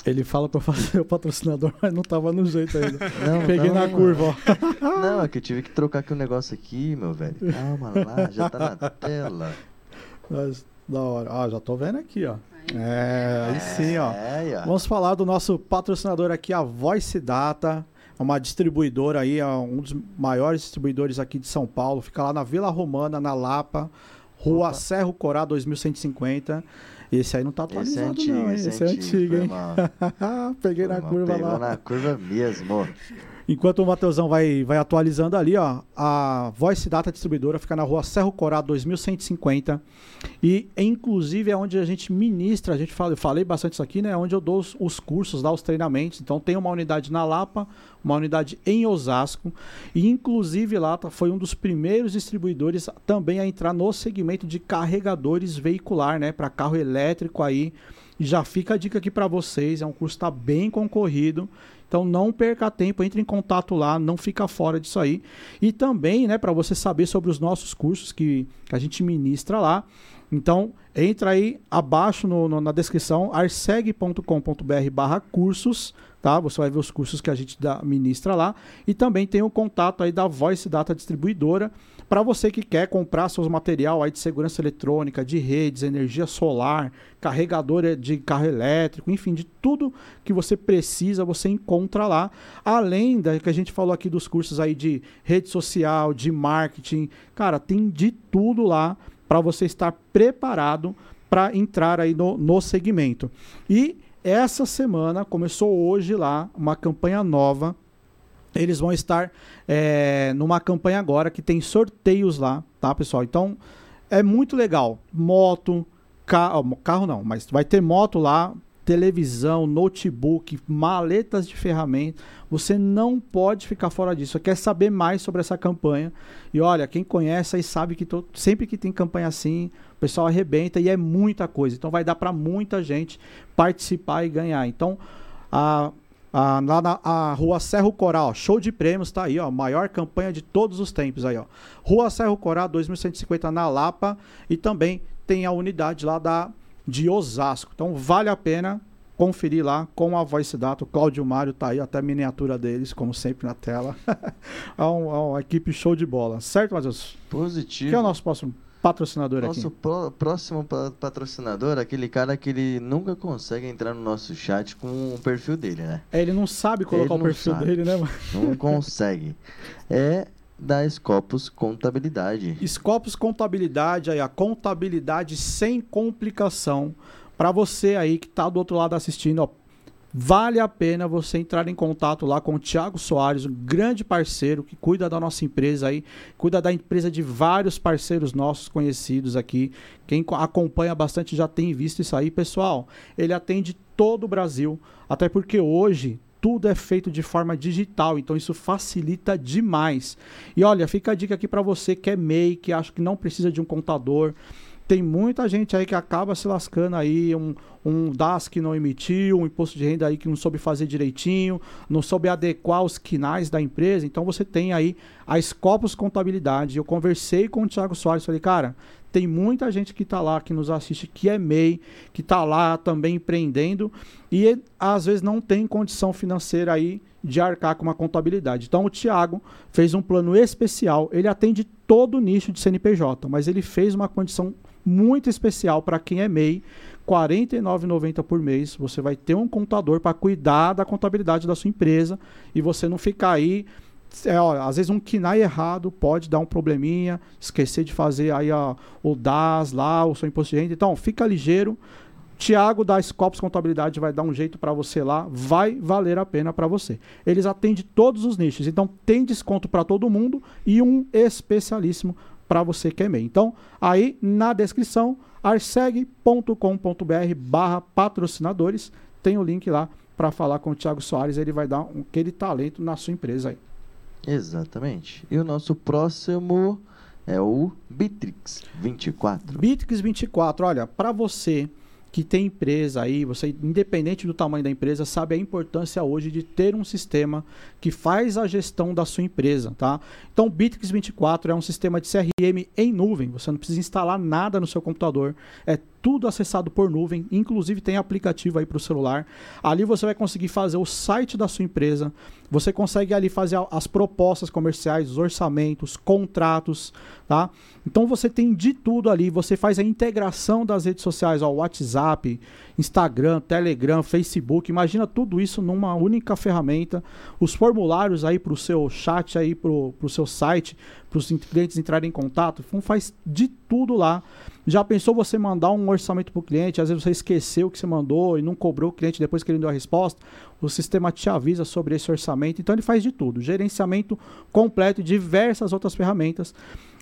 Ele fala pra eu fazer o patrocinador, mas não tava no jeito ainda. Não, Peguei na não, curva, ó. Não, é que eu tive que trocar aqui um negócio aqui, meu velho. Calma lá, já tá na tela. Mas, da hora. Ah, já tô vendo aqui, ó. É, aí sim, ó. É, ó. Vamos falar do nosso patrocinador aqui, a Voice Data. uma distribuidora aí, é um dos maiores distribuidores aqui de São Paulo. Fica lá na Vila Romana, na Lapa, Rua Opa. Serro Corá 2150. Esse aí não tá Esse é atualizado, antigo, não, esse, Esse é antigo, foi hein? Peguei na curva pegou lá. na curva mesmo. Enquanto o Mateusão vai, vai atualizando ali, ó, a Voice Data Distribuidora fica na rua Serro Corá 2150 e inclusive é onde a gente ministra, a gente fala, eu falei bastante isso aqui, né, é onde eu dou os, os cursos, dá os treinamentos. Então tem uma unidade na Lapa, uma unidade em Osasco e inclusive lá tá- foi um dos primeiros distribuidores também a entrar no segmento de carregadores veicular, né, para carro elétrico aí. Já fica a dica aqui para vocês, é um curso que tá bem concorrido. Então não perca tempo, entre em contato lá, não fica fora disso aí. E também, né, para você saber sobre os nossos cursos que, que a gente ministra lá. Então, entra aí abaixo no- no- na descrição, arseg.com.br barra cursos, tá? Você vai ver os cursos que a gente dá, ministra lá. E também tem o contato aí da Voice Data Distribuidora, para você que quer comprar seus material aí de segurança eletrônica, de redes, energia solar, carregador de carro elétrico, enfim, de tudo que você precisa, você encontra lá. Além da que a gente falou aqui dos cursos aí de rede social, de marketing, cara, tem de tudo lá para você estar preparado para entrar aí no, no segmento. E essa semana começou hoje lá uma campanha nova eles vão estar é, numa campanha agora que tem sorteios lá, tá, pessoal? Então é muito legal. Moto, carro, carro não, mas vai ter moto lá, televisão, notebook, maletas de ferramenta. Você não pode ficar fora disso. Quer saber mais sobre essa campanha? E olha, quem conhece aí sabe que to- sempre que tem campanha assim, o pessoal arrebenta e é muita coisa. Então vai dar para muita gente participar e ganhar. Então a ah, lá na a Rua Serro Coral, show de prêmios, tá aí, ó. Maior campanha de todos os tempos aí, ó. Rua Serro Coral, 2150 na Lapa. E também tem a unidade lá da, de Osasco. Então vale a pena conferir lá com a Voice Data. O Cláudio Mário tá aí, até a miniatura deles, como sempre na tela. é, um- é uma equipe show de bola. Certo, Matheus? Positivo. Quem é o nosso próximo patrocinador Nosso aqui? pró- próximo pa- patrocinador, aquele cara que ele nunca consegue entrar no nosso chat com o perfil dele, né? É, Ele não sabe colocar Ele o perfil sabe. dele, né, mano? Não consegue. É da Scopus Contabilidade. Scopus Contabilidade, aí a contabilidade sem complicação. Para você aí que tá do outro lado assistindo, ó, vale a pena você entrar em contato lá com o Thiago Soares, um grande parceiro que cuida da nossa empresa aí, cuida da empresa de vários parceiros nossos conhecidos aqui. Quem co- acompanha bastante já tem visto isso aí, pessoal. Ele atende todo o Brasil, até porque hoje tudo é feito de forma digital, então isso facilita demais. E olha, fica a dica aqui para você que é MEI, que acha que não precisa de um contador. Tem muita gente aí que acaba se lascando aí, um, um DAS que não emitiu, um imposto de renda aí que não soube fazer direitinho, não soube adequar os quinais da empresa. Então você tem aí a Scopus Contabilidade. Eu conversei com o Thiago Soares, falei, cara, tem muita gente que está lá, que nos assiste, que é MEI, que está lá também empreendendo e às vezes não tem condição financeira aí de arcar com uma contabilidade. Então o Thiago fez um plano especial, ele atende todo o nicho de CNPJ, mas ele fez uma condição muito especial para quem é MEI, R$ 49,90 por mês. Você vai ter um contador para cuidar da contabilidade da sua empresa e você não ficar aí é, ó, às vezes um KINAI errado pode dar um probleminha, esquecer de fazer aí o DAS lá, o seu imposto de renda. Então, fica ligeiro. Tiago da Scopus Contabilidade vai dar um jeito para você lá, vai valer a pena para você. Eles atendem todos os nichos, então tem desconto para todo mundo e um especialíssimo para você que é MEI. Então, aí na descrição, arseg.com.br barra patrocinadores, tem o link lá para falar com o Thiago Soares, ele vai dar um, aquele talento na sua empresa aí. Exatamente. E o nosso próximo é o Bitrix 24. Bitrix 24, olha, para você que tem empresa aí, você independente do tamanho da empresa, sabe a importância hoje de ter um sistema que faz a gestão da sua empresa, tá? Então, o Bitrix 24 é um sistema de CRM em nuvem, você não precisa instalar nada no seu computador, é tudo acessado por nuvem, inclusive tem aplicativo aí para o celular. Ali você vai conseguir fazer o site da sua empresa, você consegue ali fazer as propostas comerciais, os orçamentos, contratos, tá? Então você tem de tudo ali, você faz a integração das redes sociais, ó, WhatsApp, Instagram, Telegram, Facebook, imagina tudo isso numa única ferramenta, os formulários aí para o seu chat aí para o seu site, para os clientes entrarem em contato, então faz de tudo lá. Já pensou você mandar um orçamento para o cliente, às vezes você esqueceu que você mandou e não cobrou o cliente depois que ele deu a resposta? O sistema te avisa sobre esse orçamento, então ele faz de tudo. Gerenciamento completo e diversas outras ferramentas.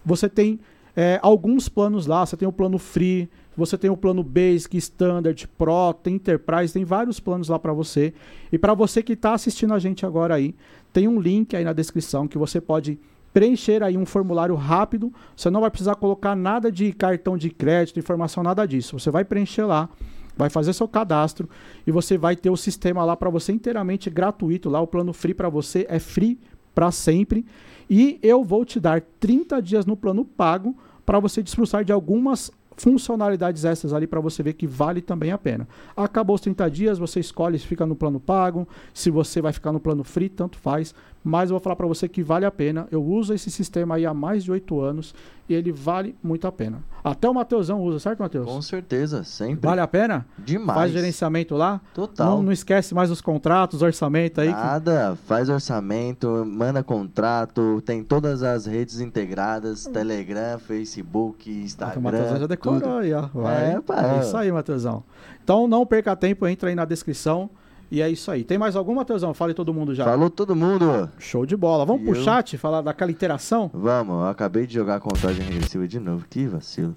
Você tem é, alguns planos lá, você tem o plano free, você tem o plano Basic, Standard, Pro, tem Enterprise, tem vários planos lá para você. E para você que está assistindo a gente agora aí, tem um link aí na descrição que você pode preencher aí um formulário rápido. Você não vai precisar colocar nada de cartão de crédito, informação, nada disso. Você vai preencher lá, vai fazer seu cadastro e você vai ter o sistema lá para você inteiramente gratuito. Lá o plano free para você é free para sempre. E eu vou te dar 30 dias no plano pago para você desfrutar de algumas funcionalidades essas ali para você ver que vale também a pena. Acabou os 30 dias, você escolhe se fica no plano pago, se você vai ficar no plano free, tanto faz mas eu vou falar para você que vale a pena. Eu uso esse sistema aí há mais de oito anos e ele vale muito a pena. Até o Mateusão usa, certo, Mateus? Com certeza, sempre. Vale a pena? Demais. Faz gerenciamento lá? Total. Não, não esquece mais os contratos, orçamento aí. Nada, que... faz orçamento, manda contrato, tem todas as redes integradas, Telegram, Facebook, Instagram. O Mateusão já decorou tudo. aí, ó. Vai. É, pá. é isso aí, Mateusão. Então não perca tempo, entra aí na descrição. E é isso aí. Tem mais alguma, Teusão? Fale todo mundo já. Falou todo mundo. Show de bola. Vamos e pro eu... chat falar daquela interação? Vamos, eu acabei de jogar a contagem regressiva de novo. Que vacilo.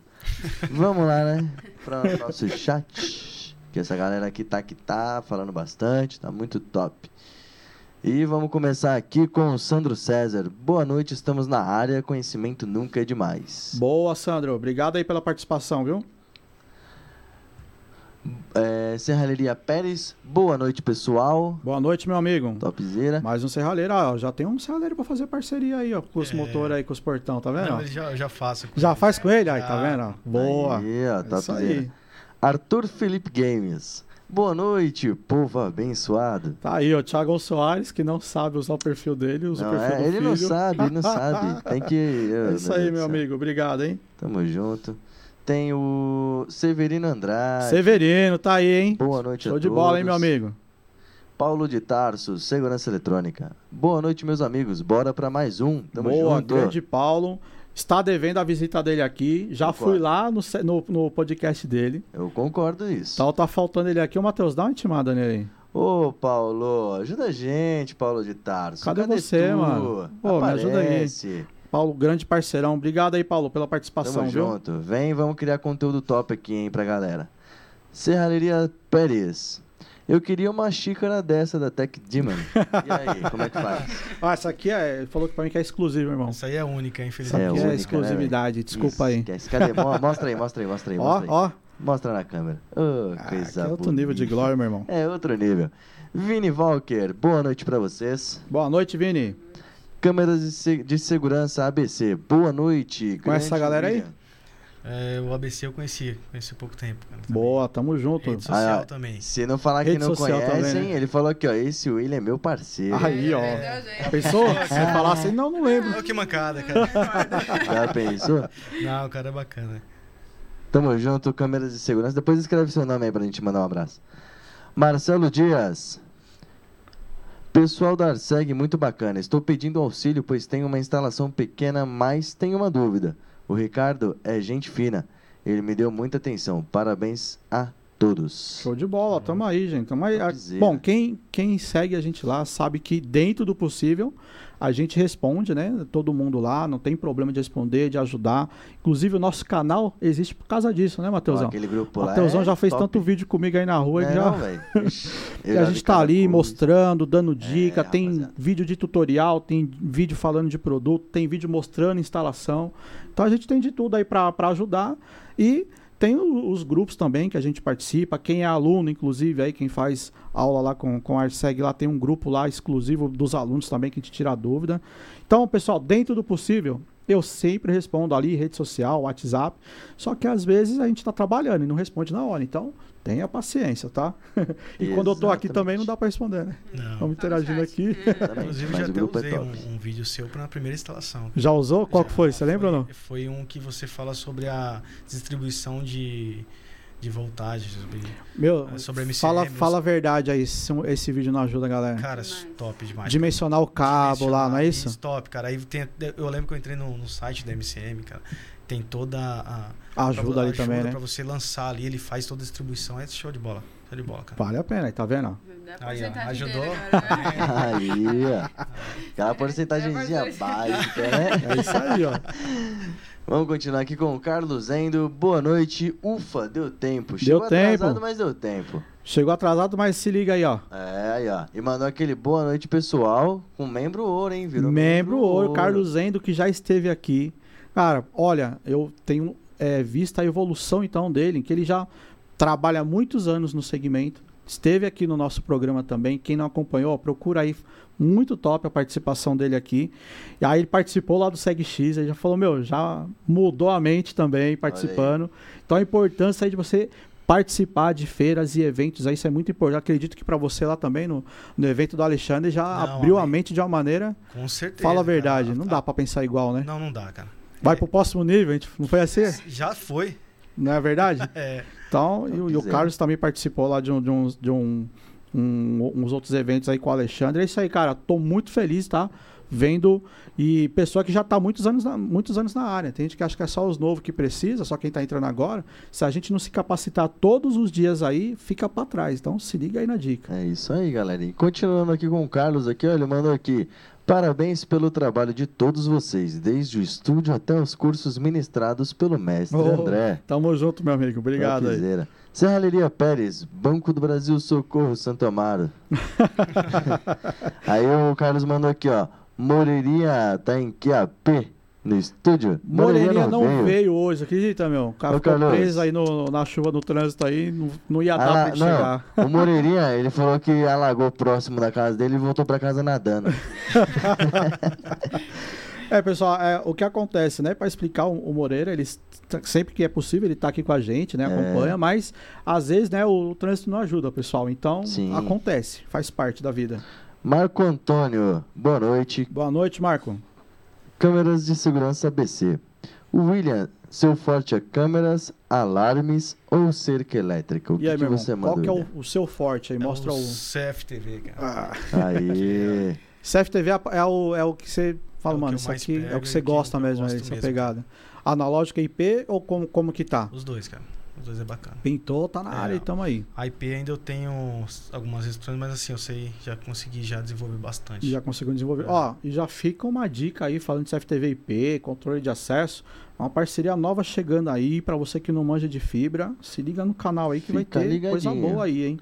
Vamos lá, né? Para o nosso chat. Que essa galera aqui tá que tá falando bastante, tá muito top. E vamos começar aqui com o Sandro César. Boa noite, estamos na área. Conhecimento nunca é demais. Boa, Sandro. Obrigado aí pela participação, viu? É, Serralheria Pérez, boa noite pessoal. Boa noite, meu amigo. Topzera. Mais um serralheiro, ó, já tem um serralheiro pra fazer parceria aí, ó, com os é... motores aí, com os portão, tá vendo? Não, já, já faço. Já ele. faz com ele? Aí, tá vendo? Boa. Aí, ó, é Isso aí. Arthur Felipe Games. Boa noite, povo abençoado. Tá aí, ó, Thiago Soares, que não sabe usar o perfil dele, usa não, o perfil é, do Ele filho. não sabe, ele não sabe. Tem que... é isso aí, meu amigo. Obrigado, hein? Tamo junto. Tem o Severino Andrade. Severino, tá aí, hein? Boa noite Show a de todos. bola, hein, meu amigo? Paulo de Tarso, Segurança Eletrônica. Boa noite, meus amigos. Bora para mais um. Tamo Boa, junto. grande Paulo. Está devendo a visita dele aqui. Já concordo. fui lá no, no, no, podcast dele. Eu concordo isso. Então tá faltando ele aqui. O Matheus, dá uma intimada nele aí. Ô, Paulo, ajuda a gente, Paulo de Tarso. Cadê, Cadê você, tu? mano? Pô, me ajuda aí. Paulo, grande parceirão. Obrigado aí, Paulo, pela participação. Tamo viu? junto. Vem, vamos criar conteúdo top aqui, hein, pra galera. Serralheria Pérez. Eu queria uma xícara dessa da Tech Demon. E aí, como é que faz? Ah, essa aqui é. Ele falou que pra mim que é exclusiva, irmão. Essa aí é única, infelizmente. Essa aqui é, é única, exclusividade, né, desculpa Isso, aí. Esquece. Cadê? Mostra aí, mostra aí, mostra aí. Mostra ó, aí. ó. Mostra na câmera. Oh, ah, coisa é outro nível de glória, meu irmão. É outro nível. Vini Walker, boa noite pra vocês. Boa noite, Vini. Câmeras de, se de segurança ABC. Boa noite. Conhece essa galera aí? É, o ABC eu conheci, conheci há pouco tempo. Cara, Boa, tamo junto. Rede social ah, também. Se não falar Rede que não conhecem, também, né? ele falou aqui, ó, esse William é meu parceiro. Aí, ó. É, pensou? Se falar assim, não, não lembro. Oh, que mancada, cara. Já pensou? Não, o cara é bacana. Tamo junto, câmeras de segurança. Depois escreve seu nome aí pra gente mandar um abraço. Marcelo Dias. Pessoal da Arseg, muito bacana. Estou pedindo auxílio, pois tenho uma instalação pequena, mas tenho uma dúvida. O Ricardo é gente fina. Ele me deu muita atenção. Parabéns a todos. Show de bola, tamo aí, gente. Tamo aí. Bom, quem, quem segue a gente lá sabe que dentro do possível a gente responde, né? Todo mundo lá, não tem problema de responder, de ajudar. Inclusive, o nosso canal existe por causa disso, né, Matheusão? Aquele grupo Matheusão é já fez top. tanto vídeo comigo aí na rua. Não, já... e a gente tá ali mostrando, dando dica, é, tem rapaziada. vídeo de tutorial, tem vídeo falando de produto, tem vídeo mostrando instalação. Então a gente tem de tudo aí para ajudar. E tem os grupos também que a gente participa. Quem é aluno, inclusive, aí, quem faz aula lá com, com a lá tem um grupo lá exclusivo dos alunos também que a gente tira a dúvida. Então, pessoal, dentro do possível, Eu sempre respondo ali, rede social, WhatsApp. Só que às vezes a gente está trabalhando e não responde na hora. Então, tenha paciência, tá? e quando eu tô aqui Exatamente. também não dá para responder, né? Não. Vamos interagindo aqui. Inclusive, Mas já até é usei top. um, um vídeo seu para a primeira instalação. Já usou? Qual Já, que foi? Você lembra ou não? foi- Foi um que você fala sobre a distribuição de, de voltagem. Sobre, Meu, É, sobre MCM, fala, fala a verdade aí, se um- esse vídeo não ajuda, galera. cara, Demais. top demais. Dimensionar o cabo lá, não é isso? Top, cara. Aí tem, eu lembro que eu entrei no, no site da MCM, cara. Tem toda a. Ajuda pra- ali também, né? Pra você lançar ali, ele faz toda a distribuição. É show de bola. Show de bola, cara. Vale a pena, aí, tá vendo? A Aí, ó, ajudou. né? Aí, ó. Aquela porcentagemzinha É, básica, né? É isso aí, ó. Vamos continuar aqui com o Carlos Endo. Boa noite. Ufa, deu tempo. Chegou tempo. atrasado, mas deu tempo. Chegou atrasado, mas se liga aí, ó. É, aí, ó. E mandou aquele boa noite pessoal com membro ouro, hein? Virou Membro ouro, Carlos Endo, que já esteve aqui. Cara, olha, eu tenho é, visto a evolução então dele, que ele já trabalha há muitos anos no segmento. Esteve aqui no nosso programa também. Quem não acompanhou, procura aí. Muito top a participação dele aqui. E aí ele participou lá do SegX, ele já falou, meu, já mudou a mente também participando. Então a importância aí de você participar de feiras e eventos, aí isso é muito importante. Acredito que para você lá também no, no evento do Alexandre já Não, abriu a amém. mente de uma maneira Com certeza. Fala a cara. verdade, não dá pra pensar igual, né? Não, não dá, cara. Vai pro próximo nível, a gente não foi assim? Já foi. Não é verdade? É. Então, e, o- e o. Carlos também participou lá de, um, de, uns, de um- um- uns outros eventos aí com o Alexandre. É isso aí, cara. Tô muito feliz, tá? Vendo e pessoa que já tá há muitos anos na, muitos anos na área. Tem gente que acha que é só os novos que precisa, só quem tá entrando agora. Se a gente não se capacitar todos os dias aí, fica pra trás. Então, se liga aí na dica. É isso aí, galerinha. Continuando aqui com o Carlos aqui, ó, ele mandou aqui. Parabéns pelo trabalho de todos vocês, desde o estúdio até os cursos ministrados pelo mestre Ô, André. Tamo junto, meu amigo. Obrigado aí. Topzera. Serralheria Pérez, Banco do Brasil Socorro Santo Amaro. aí o Carlos mandou aqui, ó. Moreirinha tá em QAP no estúdio? Moreirinha não veio. hoje, acredita, meu? O cara Ô, ficou preso aí no- na chuva do trânsito aí, não, não ia dar Ah, pra ele chegar. não, o Moreirinha, ele falou que alagou próximo da casa dele e voltou pra casa nadando. É, pessoal, é, o que acontece, né? Para explicar o, o Moreira, ele s- sempre que é possível, ele tá aqui com a gente, né? Acompanha, mas às vezes, né, o, trânsito não ajuda, pessoal. Então, Sim. acontece, faz parte da vida. Marco Antônio, boa noite. Boa noite, Marco. Câmeras de segurança ABC. O William, seu forte é câmeras, alarmes ou cerca elétrica? O E que, aí, que meu irmão, você qual manda? que é o, o seu forte aí? Mostra é o. o CFTV, cara. Ah, Aí. CFTV é, é o, é o que você fala, É que mano, isso aqui é o que você que gosta eu mesmo, aí, essa mesmo, pegada. Analógica IP ou como, como que tá? Os dois, cara. Dois é bacana. Pintou, tá na É. área e tamo aí. A IP ainda eu tenho algumas restrições, mas assim, eu sei, já consegui já desenvolver bastante. Já conseguiu desenvolver. É. Ó, e já fica uma dica aí falando de CFTV IP, controle de acesso. Uma parceria nova chegando aí pra você que não manja de fibra. Se liga no canal aí que Fica vai ter coisa ligadinho. boa aí, hein?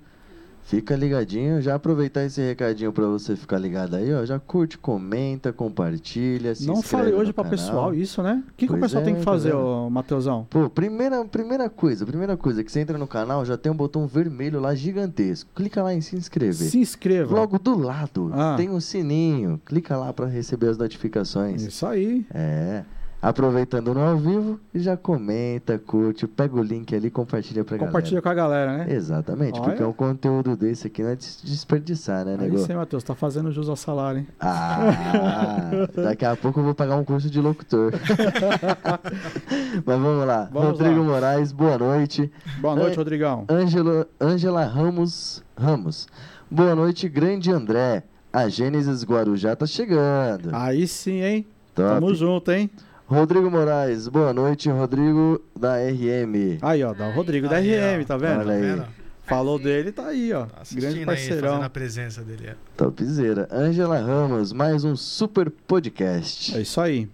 Fica ligadinho, já aproveitar esse recadinho pra você ficar ligado aí, ó. Já curte, comenta, compartilha, se não falei hoje canal. pessoal isso, né? O que, que o pessoal é, tem que tá fazer, ô Matheusão? Pô, primeira, primeira coisa, primeira coisa, que você entra no canal, já tem um botão vermelho lá gigantesco. Clica lá em se inscrever. Se inscreva. Logo do lado Ah. tem um sininho. Clica lá pra receber as notificações. Isso aí. É. Aproveitando no ao vivo, já comenta, curte, pega o link ali e compartilha pra Compartilha com a galera, galera. né? Exatamente, Olha. porque um conteúdo desse aqui não é des- desperdiçar, né, Aí nego? sim, Matheus, tá fazendo jus ao salário, hein? Ah, daqui a pouco eu vou pagar um curso de locutor. Mas vamos lá. Vamos Rodrigo lá. Moraes, boa noite. Boa noite, Oi. Rodrigão. Ângela, Ângela Ramos, Ramos. Boa noite, grande André. A Gênesis Guarujá tá chegando. Aí sim, hein? Top. Tamo junto, hein? Rodrigo Moraes, boa noite, Rodrigo da RM. Aí, ó, da Rodrigo da Aí, RM, ó. tá vendo? Olha aí. vendo? Falou dele, tá aí, ó. Tá assistindo Grande aí, parceirão. fazendo a presença dele. é. Topzera. Ângela Ramos, mais um super podcast. É isso aí.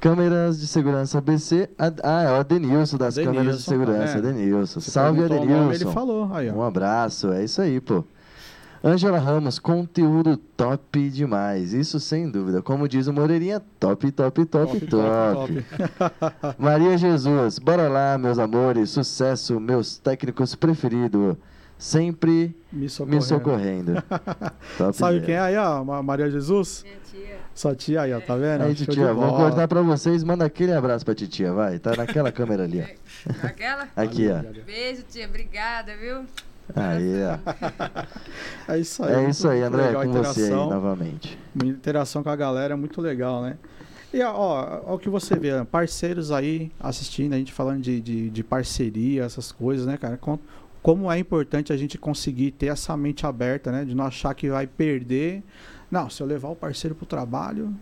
Câmeras de segurança ABC. Ah, é o Adenilson das Adenilson, câmeras de segurança. tá vendo? Adenilson. Você Salve, o nome, Adenilson. Ele falou, aí, ó. Um abraço, é isso aí, pô. Ângela Ramos, conteúdo top demais. Isso sem dúvida. Como diz o Moreirinha, top, top, top, top. Maria Jesus, bora lá, meus amores. Sucesso, meus técnicos preferidos. sempre Me socorrendo. me socorrendo. Top Sabe quem é aí, ó? Ma- Maria Jesus? Minha tia. Sua tia aí, ó, tá vendo? Aí, titia, vou bola. cortar pra vocês. Manda aquele abraço pra titia, vai. Tá naquela câmera ali, ó. Aquela? Aqui, ó. Beijo, tia. Obrigada, viu? Aí, ó. É isso aí. É isso aí, André, legal com você aí interação. novamente. Interação com a galera é muito legal, né? E ó, ó, o que você vê, parceiros aí assistindo, a gente falando de, de, de parceria, essas coisas, né, cara? Com- Como é importante a gente conseguir ter essa mente aberta, né? De não achar que vai perder. Não, se eu levar o parceiro pro trabalho.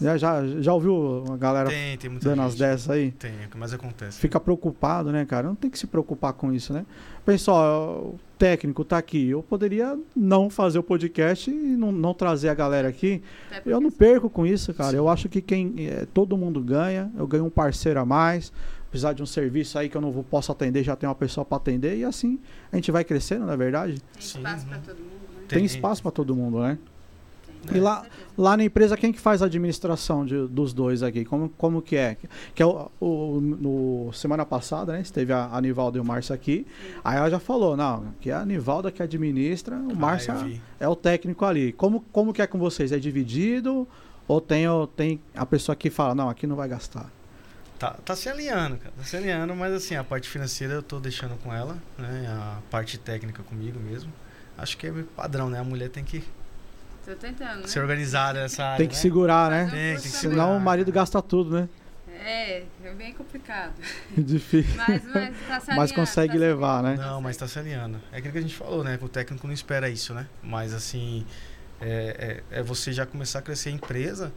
Já, já, já ouviu a galera Tem, tem muita dando as gente. dessas aí? Tem, é o que mais acontece. Fica preocupado, né, cara? Não tem que se preocupar com isso, né? Pessoal, o técnico tá aqui. Eu poderia não fazer o podcast e não, não trazer a galera aqui. Porque Eu não perco com isso, cara. Eu acho que quem eh, todo mundo ganha. Eu ganho um parceiro a mais. Precisar de um serviço aí que eu não vou, posso atender, já tem uma pessoa para atender. E assim a gente vai crescendo, não é verdade? Tem Sim, espaço pra uhum. todo mundo, né? Tem, Tem. espaço para todo mundo, né? E lá-. Lá na empresa, quem que faz a administração de- dos dois aqui? Como, como que é? Que é o, o- no semana passada, né? Esteve a, a Nivalda e o Márcio aqui. Aí ela já falou, não, que é a Nivalda que administra, o Márcio Ah, eu vi. é o técnico ali. Como, como que é com vocês? É dividido? Ou tem, ou tem a pessoa que fala, não, aqui não vai gastar? Tá, tá se alinhando, cara. Tá se alinhando, mas assim, a parte financeira eu tô deixando com ela, né? A parte técnica comigo mesmo. Acho que é padrão, né? A mulher tem que Tô tentando, né? ser organizada nessa área. Tem que né? segurar, né? Um Tem, tem que também. Senão o marido gasta tudo, né? É, é bem complicado. Difícil. Mas, mas tá se Mas consegue tá levar, né? Não, mas tá se alinhando. É aquilo que a gente falou, né? Que o técnico não espera isso, né? Mas assim, é, é, é você já começar a crescer a empresa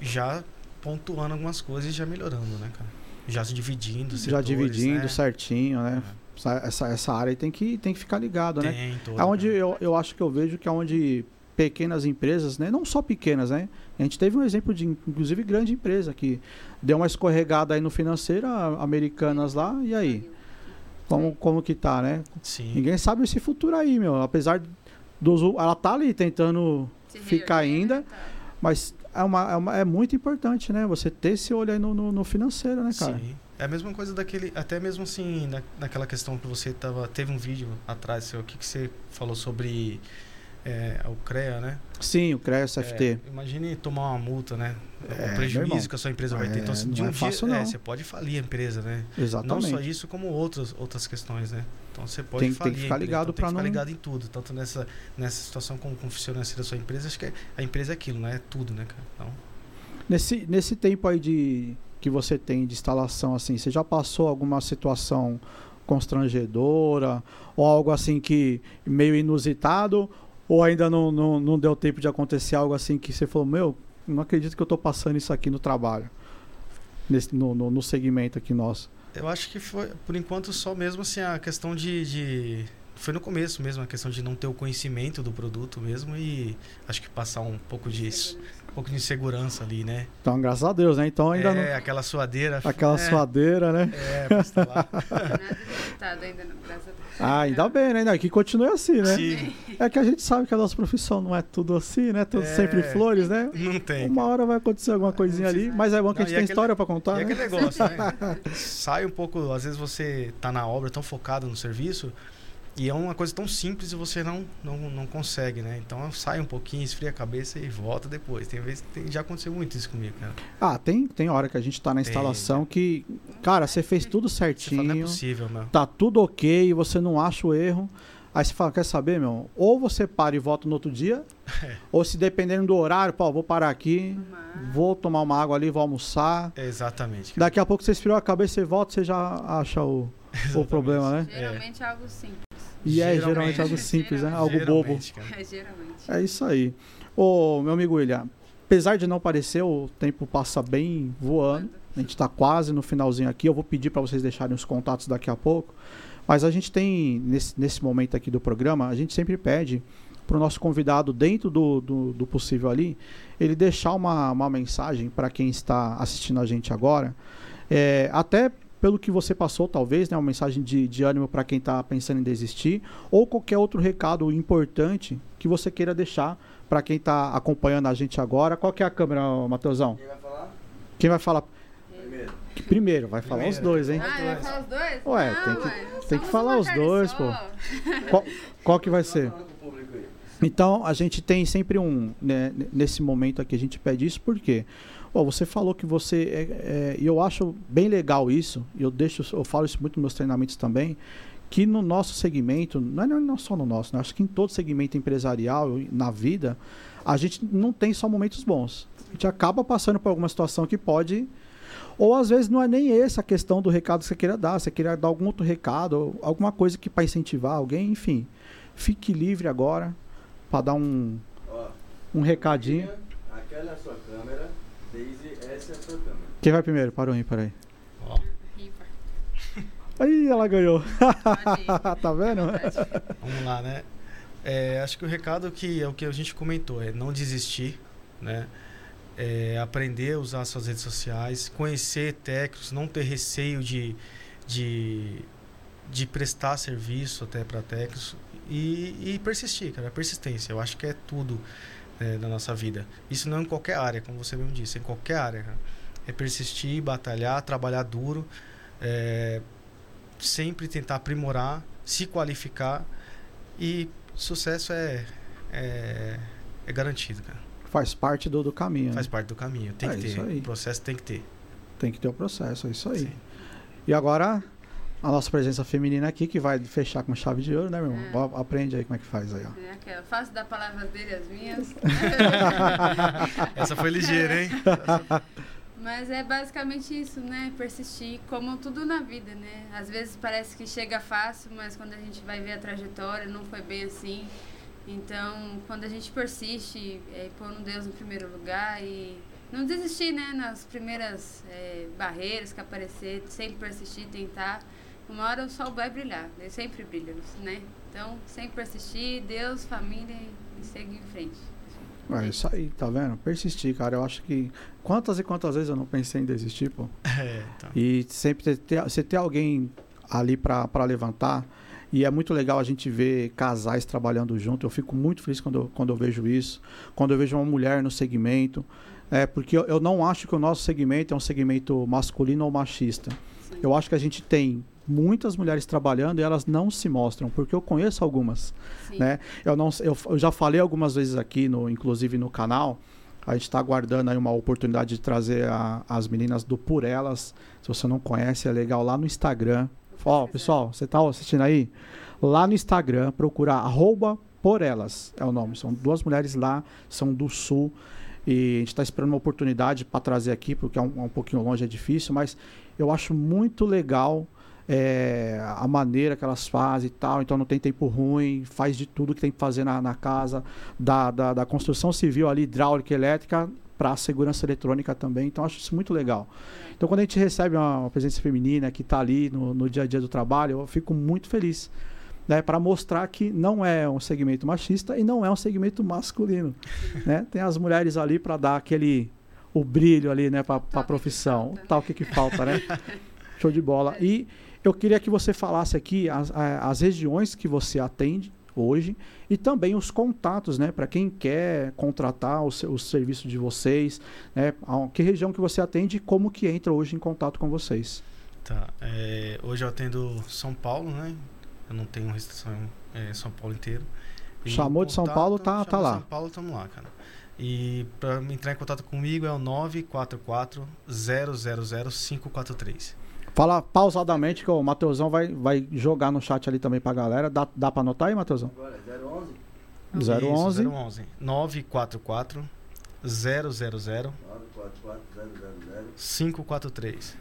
já pontuando algumas coisas e já melhorando, né, cara? Já se dividindo, Já setores, dividindo né? certinho, né? Essa, essa, essa área aí tem que, tem que ficar ligado, né? Tem toda, Aonde cara. eu, eu acho que eu vejo que é onde pequenas empresas, né? Não só pequenas, né? A gente teve um exemplo de, inclusive, grande empresa que deu uma escorregada aí no financeiro, a- americanas lá, e aí? Como, como que tá, né? Sim. Ninguém sabe esse futuro aí, meu. Apesar dos... Ela tá ali tentando Se ficar reerguer, ainda, né? Tá. mas é, uma, é, uma- é muito importante, né? Você ter esse olho aí no, no, no financeiro, né, cara? Sim. É a mesma coisa daquele, até mesmo assim, na, naquela questão que você tava, teve um vídeo atrás seu aqui que você falou sobre é, o CREA, né? Sim, o CRES FT. É, imagine tomar uma multa, né? É, o prejuízo que a sua empresa vai ter. Então, É, assim, não de um é dia, fácil, é, não. você pode falir a empresa, né? Exatamente. Não só isso, como outras, outras questões, né? Então você pode Tem- tem falir que a ficar empresa, ligado então, tem pra que ficar não- ligado em tudo, tanto nessa, nessa situação como com o financeiro da sua empresa, acho que é- a empresa é aquilo, né? É tudo, né, cara? Então, Nesse, nesse tempo aí de que você tem de instalação, assim, você já passou alguma situação constrangedora ou algo assim que meio inusitado? Ou ainda não, não, não deu tempo de acontecer algo assim que você falou, meu, não acredito que eu tô passando isso aqui no trabalho, nesse, no, no, no segmento aqui nosso. eu acho que foi, por enquanto, só mesmo assim a questão de, de- Foi no começo mesmo, a questão de não ter o conhecimento do produto mesmo e acho que passar um pouco de, um pouco de insegurança ali, né? Então, graças a Deus, né? Então ainda é, não. aquela suadeira. Aquela é, suadeira, né? É, pra instalar. Nada resultado ainda, graças a Deus. Ah, ainda bem, né? Ainda Que continue assim, né? Sim, É que a gente sabe que a nossa profissão não é tudo assim, né? Tudo É. sempre flores, né? não tem. Uma hora vai acontecer alguma coisinha ali, mas é bom que Não, a gente tem aquele- história pra contar, E né? aquele negócio, né? Sai um pouco, às vezes você tá na obra tão focado no serviço e é uma coisa tão simples e você não, não, não consegue, né? Então sai um pouquinho, esfria a cabeça e volta depois. Tem vezes tem, já aconteceu muito isso comigo, cara. Ah, tem, tem hora que a gente tá na Tem, instalação que, cara, você fez tudo Você fala, não é certinho, possível, meu. tá tudo ok, você não acha o erro. Aí você fala, quer saber, meu? Ou você para e volta no outro dia, É. ou se dependendo do horário, pô, vou parar aqui, vou tomar uma água ali, vou almoçar. É exatamente. cara. Daqui a pouco você esfriou a cabeça, você volta, você já acha o, o problema, né? Geralmente é algo simples. E é geralmente Geralmente. algo simples, né? Algo bobo. É, geralmente. É isso aí. Ô, meu amigo William, apesar de não parecer, o tempo passa bem voando. A gente está quase no finalzinho aqui. Eu vou pedir para vocês deixarem os contatos daqui a pouco. Mas a gente tem, nesse, nesse momento aqui do programa, a gente sempre pede para o nosso convidado, dentro do, do, do possível ali, ele deixar uma, uma mensagem para quem está assistindo a gente agora. É, até pelo que você passou, talvez, né, uma mensagem de, de ânimo para quem está pensando em desistir, ou qualquer outro recado importante que você queira deixar para quem está acompanhando a gente agora. Qual que é a câmera, Matheusão? Quem vai falar? Quem vai falar Primeiro. primeiro? Vai falar os Primeiro. dois, hein? Ah, vai falar os dois? Ué, Não, tem que- Tem que falar os dois, só. pô. Qual, qual que vai ser? Então, a gente tem sempre um. né, nesse momento aqui, a gente pede isso porque. Ó, você falou que você. é- é, E eu acho bem legal isso, e eu deixo, eu falo isso muito nos meus treinamentos também, que no nosso segmento, não é não só no nosso, né, acho que em todo segmento empresarial, na vida, a gente não tem só momentos bons. A gente acaba passando por alguma situação que pode. Ou às vezes não é nem essa a questão do recado que você queira dar, você queria dar algum outro recado, alguma coisa que para incentivar alguém, enfim. Fique livre agora para dar um, um recadinho. Aquela é sua câmera, Daisy, essa é a sua câmera. Quem vai primeiro? Parou aí, peraí. Ó, Ripa. Aí ela ganhou. Tá vendo? Vamos lá, né? É, acho que o recado que é o que a gente comentou é não desistir, né? É, aprender a usar suas redes sociais, conhecer técnicos, não ter receio de, de, de prestar serviço até para técnicos e, e persistir, cara. Persistência, eu acho que é tudo né, na nossa vida. Isso não é em qualquer área, como você mesmo disse, é em qualquer área. Cara. É persistir, batalhar, trabalhar duro, é, sempre tentar aprimorar, se qualificar e sucesso é, é, é garantido, cara. Faz parte do, do caminho. né? Faz parte do caminho. Tem É que isso ter. aí. O processo tem que ter. Tem que ter o processo, é isso aí. Sim. E agora, a nossa presença feminina aqui, que vai fechar com chave de ouro, né, meu irmão? É. Aprende aí como é que faz aí, ó. É aquela. Faço da palavra dele as minhas. Essa foi ligeira, hein? Mas é basicamente isso, né? Persistir, como tudo na vida, né? Às vezes parece que chega fácil, mas quando a gente vai ver a trajetória, não foi bem assim. Então, quando a gente persiste, é, pondo Deus em primeiro lugar e não desistir, né? Nas primeiras é, barreiras que aparecer, sempre persistir, tentar. Uma hora o sol vai brilhar, ele sempre brilha, né? Então, sempre persistir, Deus, família e seguir em frente. É isso aí, tá vendo? Persistir, cara. Eu acho que. Quantas e quantas vezes eu não pensei em desistir, pô? É, então. E sempre ter, ter- você ter alguém ali pra pra levantar. E é muito legal a gente ver casais trabalhando junto. Eu fico muito feliz quando eu, quando eu vejo isso. Quando eu vejo uma mulher no segmento. É, porque eu, eu não acho que o nosso segmento é um segmento masculino ou machista. Sim. Eu acho que a gente tem muitas mulheres trabalhando e elas não se mostram, porque eu conheço algumas. Sim. né? Eu, não, eu, eu já falei algumas vezes aqui, no, inclusive no canal. A gente está aguardando aí uma oportunidade de trazer a- as meninas do Por Elas. Se você não conhece, é legal lá no Instagram. Ó, pessoal, você está assistindo aí? Lá no Instagram, procurar arroba Por Elas, é o nome. São duas mulheres lá, são do Sul. E a gente está esperando uma oportunidade para trazer aqui, porque é um, é um pouquinho longe, é difícil, mas eu acho muito legal é, a maneira que elas fazem e tal, então não tem tempo ruim, faz de tudo que tem que fazer na, na casa, da, da, da construção civil ali, hidráulica, elétrica, para a segurança eletrônica também, então acho isso muito legal. Então quando a gente recebe uma, uma presença feminina que está ali no, no dia a dia do trabalho, eu fico muito feliz. Né, para mostrar que não é um segmento machista e não é um segmento masculino. né? Tem as mulheres ali para dar aquele o brilho ali né, para a profissão. tal que, que falta, né? Show de bola. E eu queria que você falasse aqui as, as regiões que você atende hoje e também os contatos, né? Para quem quer contratar o, seu- o serviço de vocês, né? Que região que você atende e como que entra hoje em contato com vocês. Tá. é, hoje eu atendo São Paulo, né? Eu não tenho restrição é, São Paulo inteiro. E Chamou de São contato- Paulo, tá- tá lá. São Paulo, estamos lá, cara. E para entrar em contato comigo é o 944 000 543. Fala pausadamente que o Mateusão vai, vai jogar no chat ali também pra galera. Dá, dá pra anotar aí, Mateusão? Agora, 011 Isso, 011 011 944 000 944 000 543.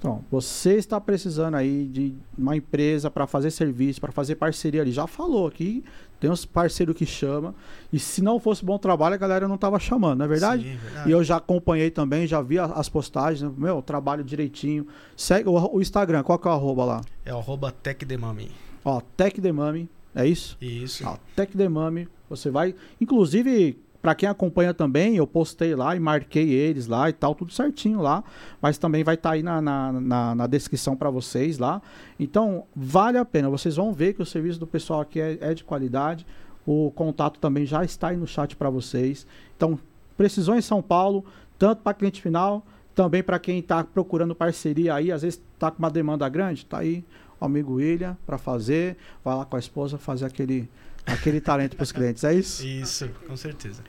Então, você está precisando aí de uma empresa para fazer serviço, para fazer parceria ali. Já falou aqui, tem uns parceiros que chama. E se não fosse bom trabalho, a galera não tava chamando, não é verdade? Sim, verdade. E eu já acompanhei também, já vi as postagens, meu, trabalho direitinho. Segue o, o Instagram, qual que é o arroba lá? É o arroba TechDemami. Ó, Tech The Mami, é isso? Isso. Ó, Tech The Mami, você vai. Inclusive, para quem acompanha também, eu postei lá e marquei eles lá e tal, tudo certinho lá. Mas também vai estar aí na, na, na, na descrição para vocês lá. Então, vale a pena. Vocês vão ver que o serviço do pessoal aqui é, é de qualidade. O contato também já está aí no chat para vocês. Então, precisou em São Paulo, tanto para cliente final, também para quem está procurando parceria aí, às vezes está com uma demanda grande, tá aí o amigo William para fazer, vai lá com a esposa fazer aquele, aquele talento para os clientes. É isso? Isso, com certeza.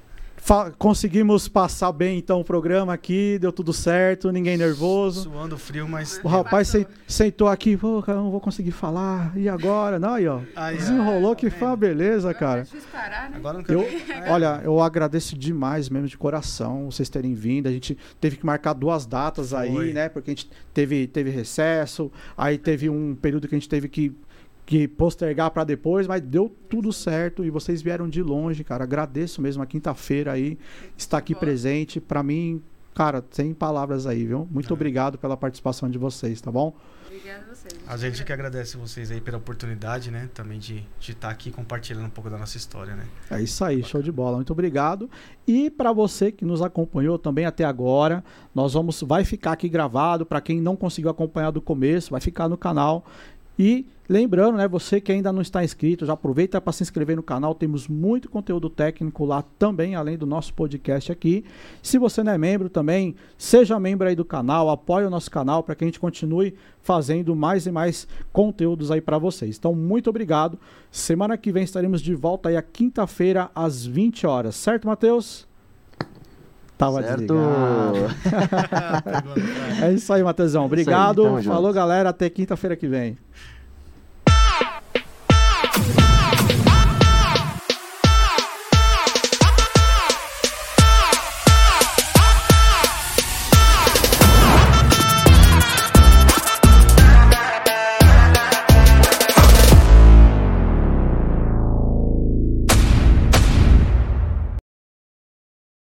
Fa- conseguimos passar bem então o programa aqui, deu tudo certo, ninguém nervoso. Suando frio, mas. O rapaz sen- sentou aqui, pô, cara, eu não vou conseguir falar. E agora? Não, aí, ó. Desenrolou que foi uma beleza, cara. É parar, né? Agora não quero. Eu, olha, eu agradeço demais mesmo de coração vocês terem vindo. A gente teve que marcar duas datas aí, Foi. né? Porque a gente teve, teve recesso, aí teve um período que a gente teve que, que postergar para depois, mas deu tudo certo e vocês vieram de longe, cara. Agradeço mesmo a quinta-feira aí estar aqui presente. Para mim, cara, sem palavras aí, viu? Muito Ah. obrigado pela participação de vocês, tá bom? Obrigada a vocês. A gente que agradece vocês aí pela oportunidade, né? Também de estar aqui compartilhando um pouco da nossa história, né? É isso aí, show de bola. Muito obrigado. E para você que nos acompanhou também até agora, nós vamos vai ficar aqui gravado para quem não conseguiu acompanhar do começo, vai ficar no canal. E lembrando, né, você que ainda não está inscrito, já aproveita para se inscrever no canal, temos muito conteúdo técnico lá também, além do nosso podcast aqui. Se você não é membro também, seja membro aí do canal, apoie o nosso canal para que a gente continue fazendo mais e mais conteúdos aí para vocês. Então, muito obrigado. Semana que vem estaremos de volta aí a quinta-feira às 20 horas, certo, Matheus? Tava certo. É isso aí, Matheusão. Obrigado. tamo junto. Falou, galera. Até quinta-feira que vem.